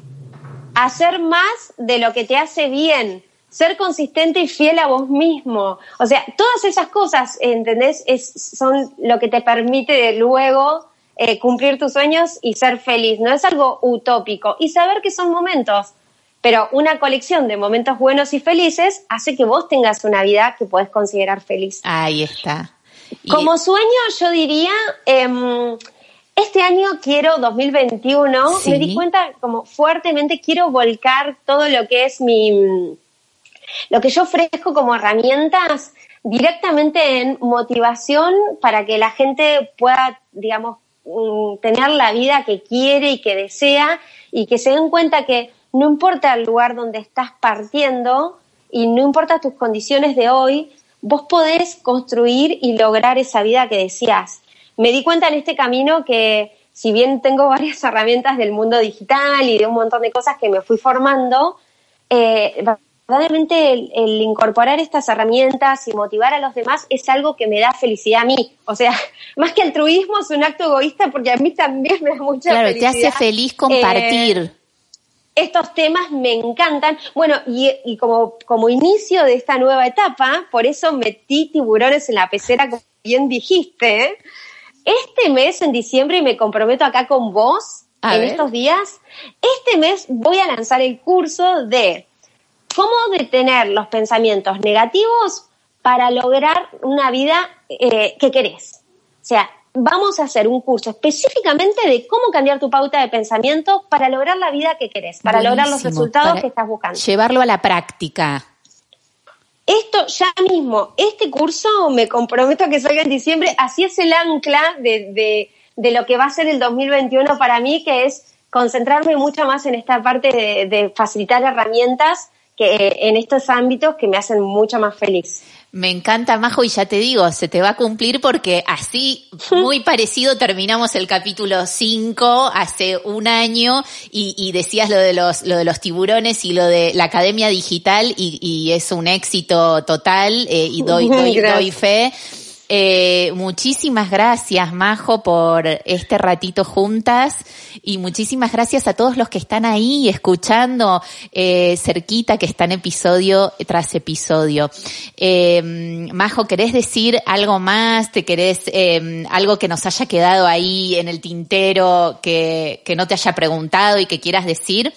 hacer más de lo que te hace bien, ser consistente y fiel a vos mismo. O sea, todas esas cosas, ¿entendés? Es, son lo que te permite de luego eh, cumplir tus sueños y ser feliz. No es algo utópico. Y saber que son momentos. Pero una colección de momentos buenos y felices hace que vos tengas una vida que puedes considerar feliz. Ahí está. Y- Como sueño, yo diría, em, este año quiero, 2021, Sí. me di cuenta como fuertemente quiero volcar todo lo que es mi, lo que yo ofrezco como herramientas directamente en motivación para que la gente pueda, digamos, mm, tener la vida que quiere y que desea y que se den cuenta que no importa el lugar donde estás partiendo y no importa tus condiciones de hoy, vos podés construir y lograr esa vida que deseas. Me di cuenta en este camino que si bien tengo varias herramientas del mundo digital y de un montón de cosas que me fui formando, eh, verdaderamente el, el incorporar estas herramientas y motivar a los demás es algo que me da felicidad a mí. O sea, más que altruismo es un acto egoísta porque a mí también me da mucha claro, te felicidad. hace feliz compartir. Eh, estos temas me encantan. Bueno, y, y como, como inicio de esta nueva etapa, por eso metí tiburones en la pecera, como bien dijiste. ¿eh? Este mes, en diciembre, y me comprometo acá con vos, A en ver. estos días, este mes voy a lanzar el curso de cómo detener los pensamientos negativos para lograr una vida eh, que querés. O sea, vamos a hacer un curso específicamente de cómo cambiar tu pauta de pensamiento para lograr la vida que querés, para lograr los resultados que estás buscando. Llevarlo a la práctica. Esto ya mismo, este curso me comprometo a que salga en diciembre, así es el ancla de, de, de lo que va a ser el 2021 para mí, que es concentrarme mucho más en esta parte de, de facilitar herramientas que eh, en estos ámbitos que me hacen mucho más feliz. Me encanta, Majo, y ya te digo, se te va a cumplir porque así, muy parecido, terminamos el capítulo 5 hace un año y, y decías lo de los, lo de los tiburones y lo de la academia digital y, y es un éxito total eh, y doy, doy, doy fe. Eh, muchísimas gracias, Majo, por este ratito juntas y muchísimas gracias a todos los que están ahí escuchando eh, cerquita, que están episodio tras episodio. Eh, Majo, ¿querés decir algo más? ¿Te querés eh, algo que nos haya quedado ahí en el tintero que, que no te haya preguntado y que quieras decir?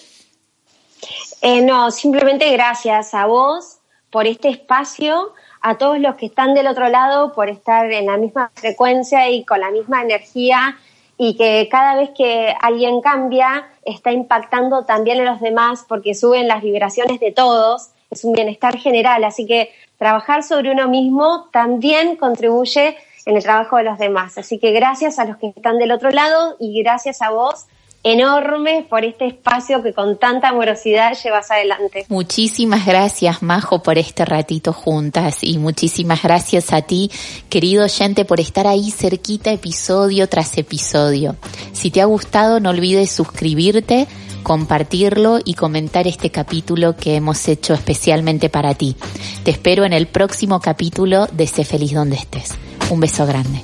Eh, no, simplemente gracias a vos por este espacio, a todos los que están del otro lado por estar en la misma frecuencia y con la misma energía y que cada vez que alguien cambia está impactando también en los demás porque suben las vibraciones de todos, es un bienestar general, así que trabajar sobre uno mismo también contribuye en el trabajo de los demás. Así que gracias a los que están del otro lado y gracias a vos enorme por este espacio que con tanta amorosidad llevas adelante. Muchísimas gracias, Majo, por este ratito juntas y muchísimas gracias a ti, querido oyente, por estar ahí cerquita episodio tras episodio. Si te ha gustado, no olvides suscribirte, compartirlo y comentar este capítulo que hemos hecho especialmente para ti. Te espero en el próximo capítulo de Sé feliz donde estés. Un beso grande.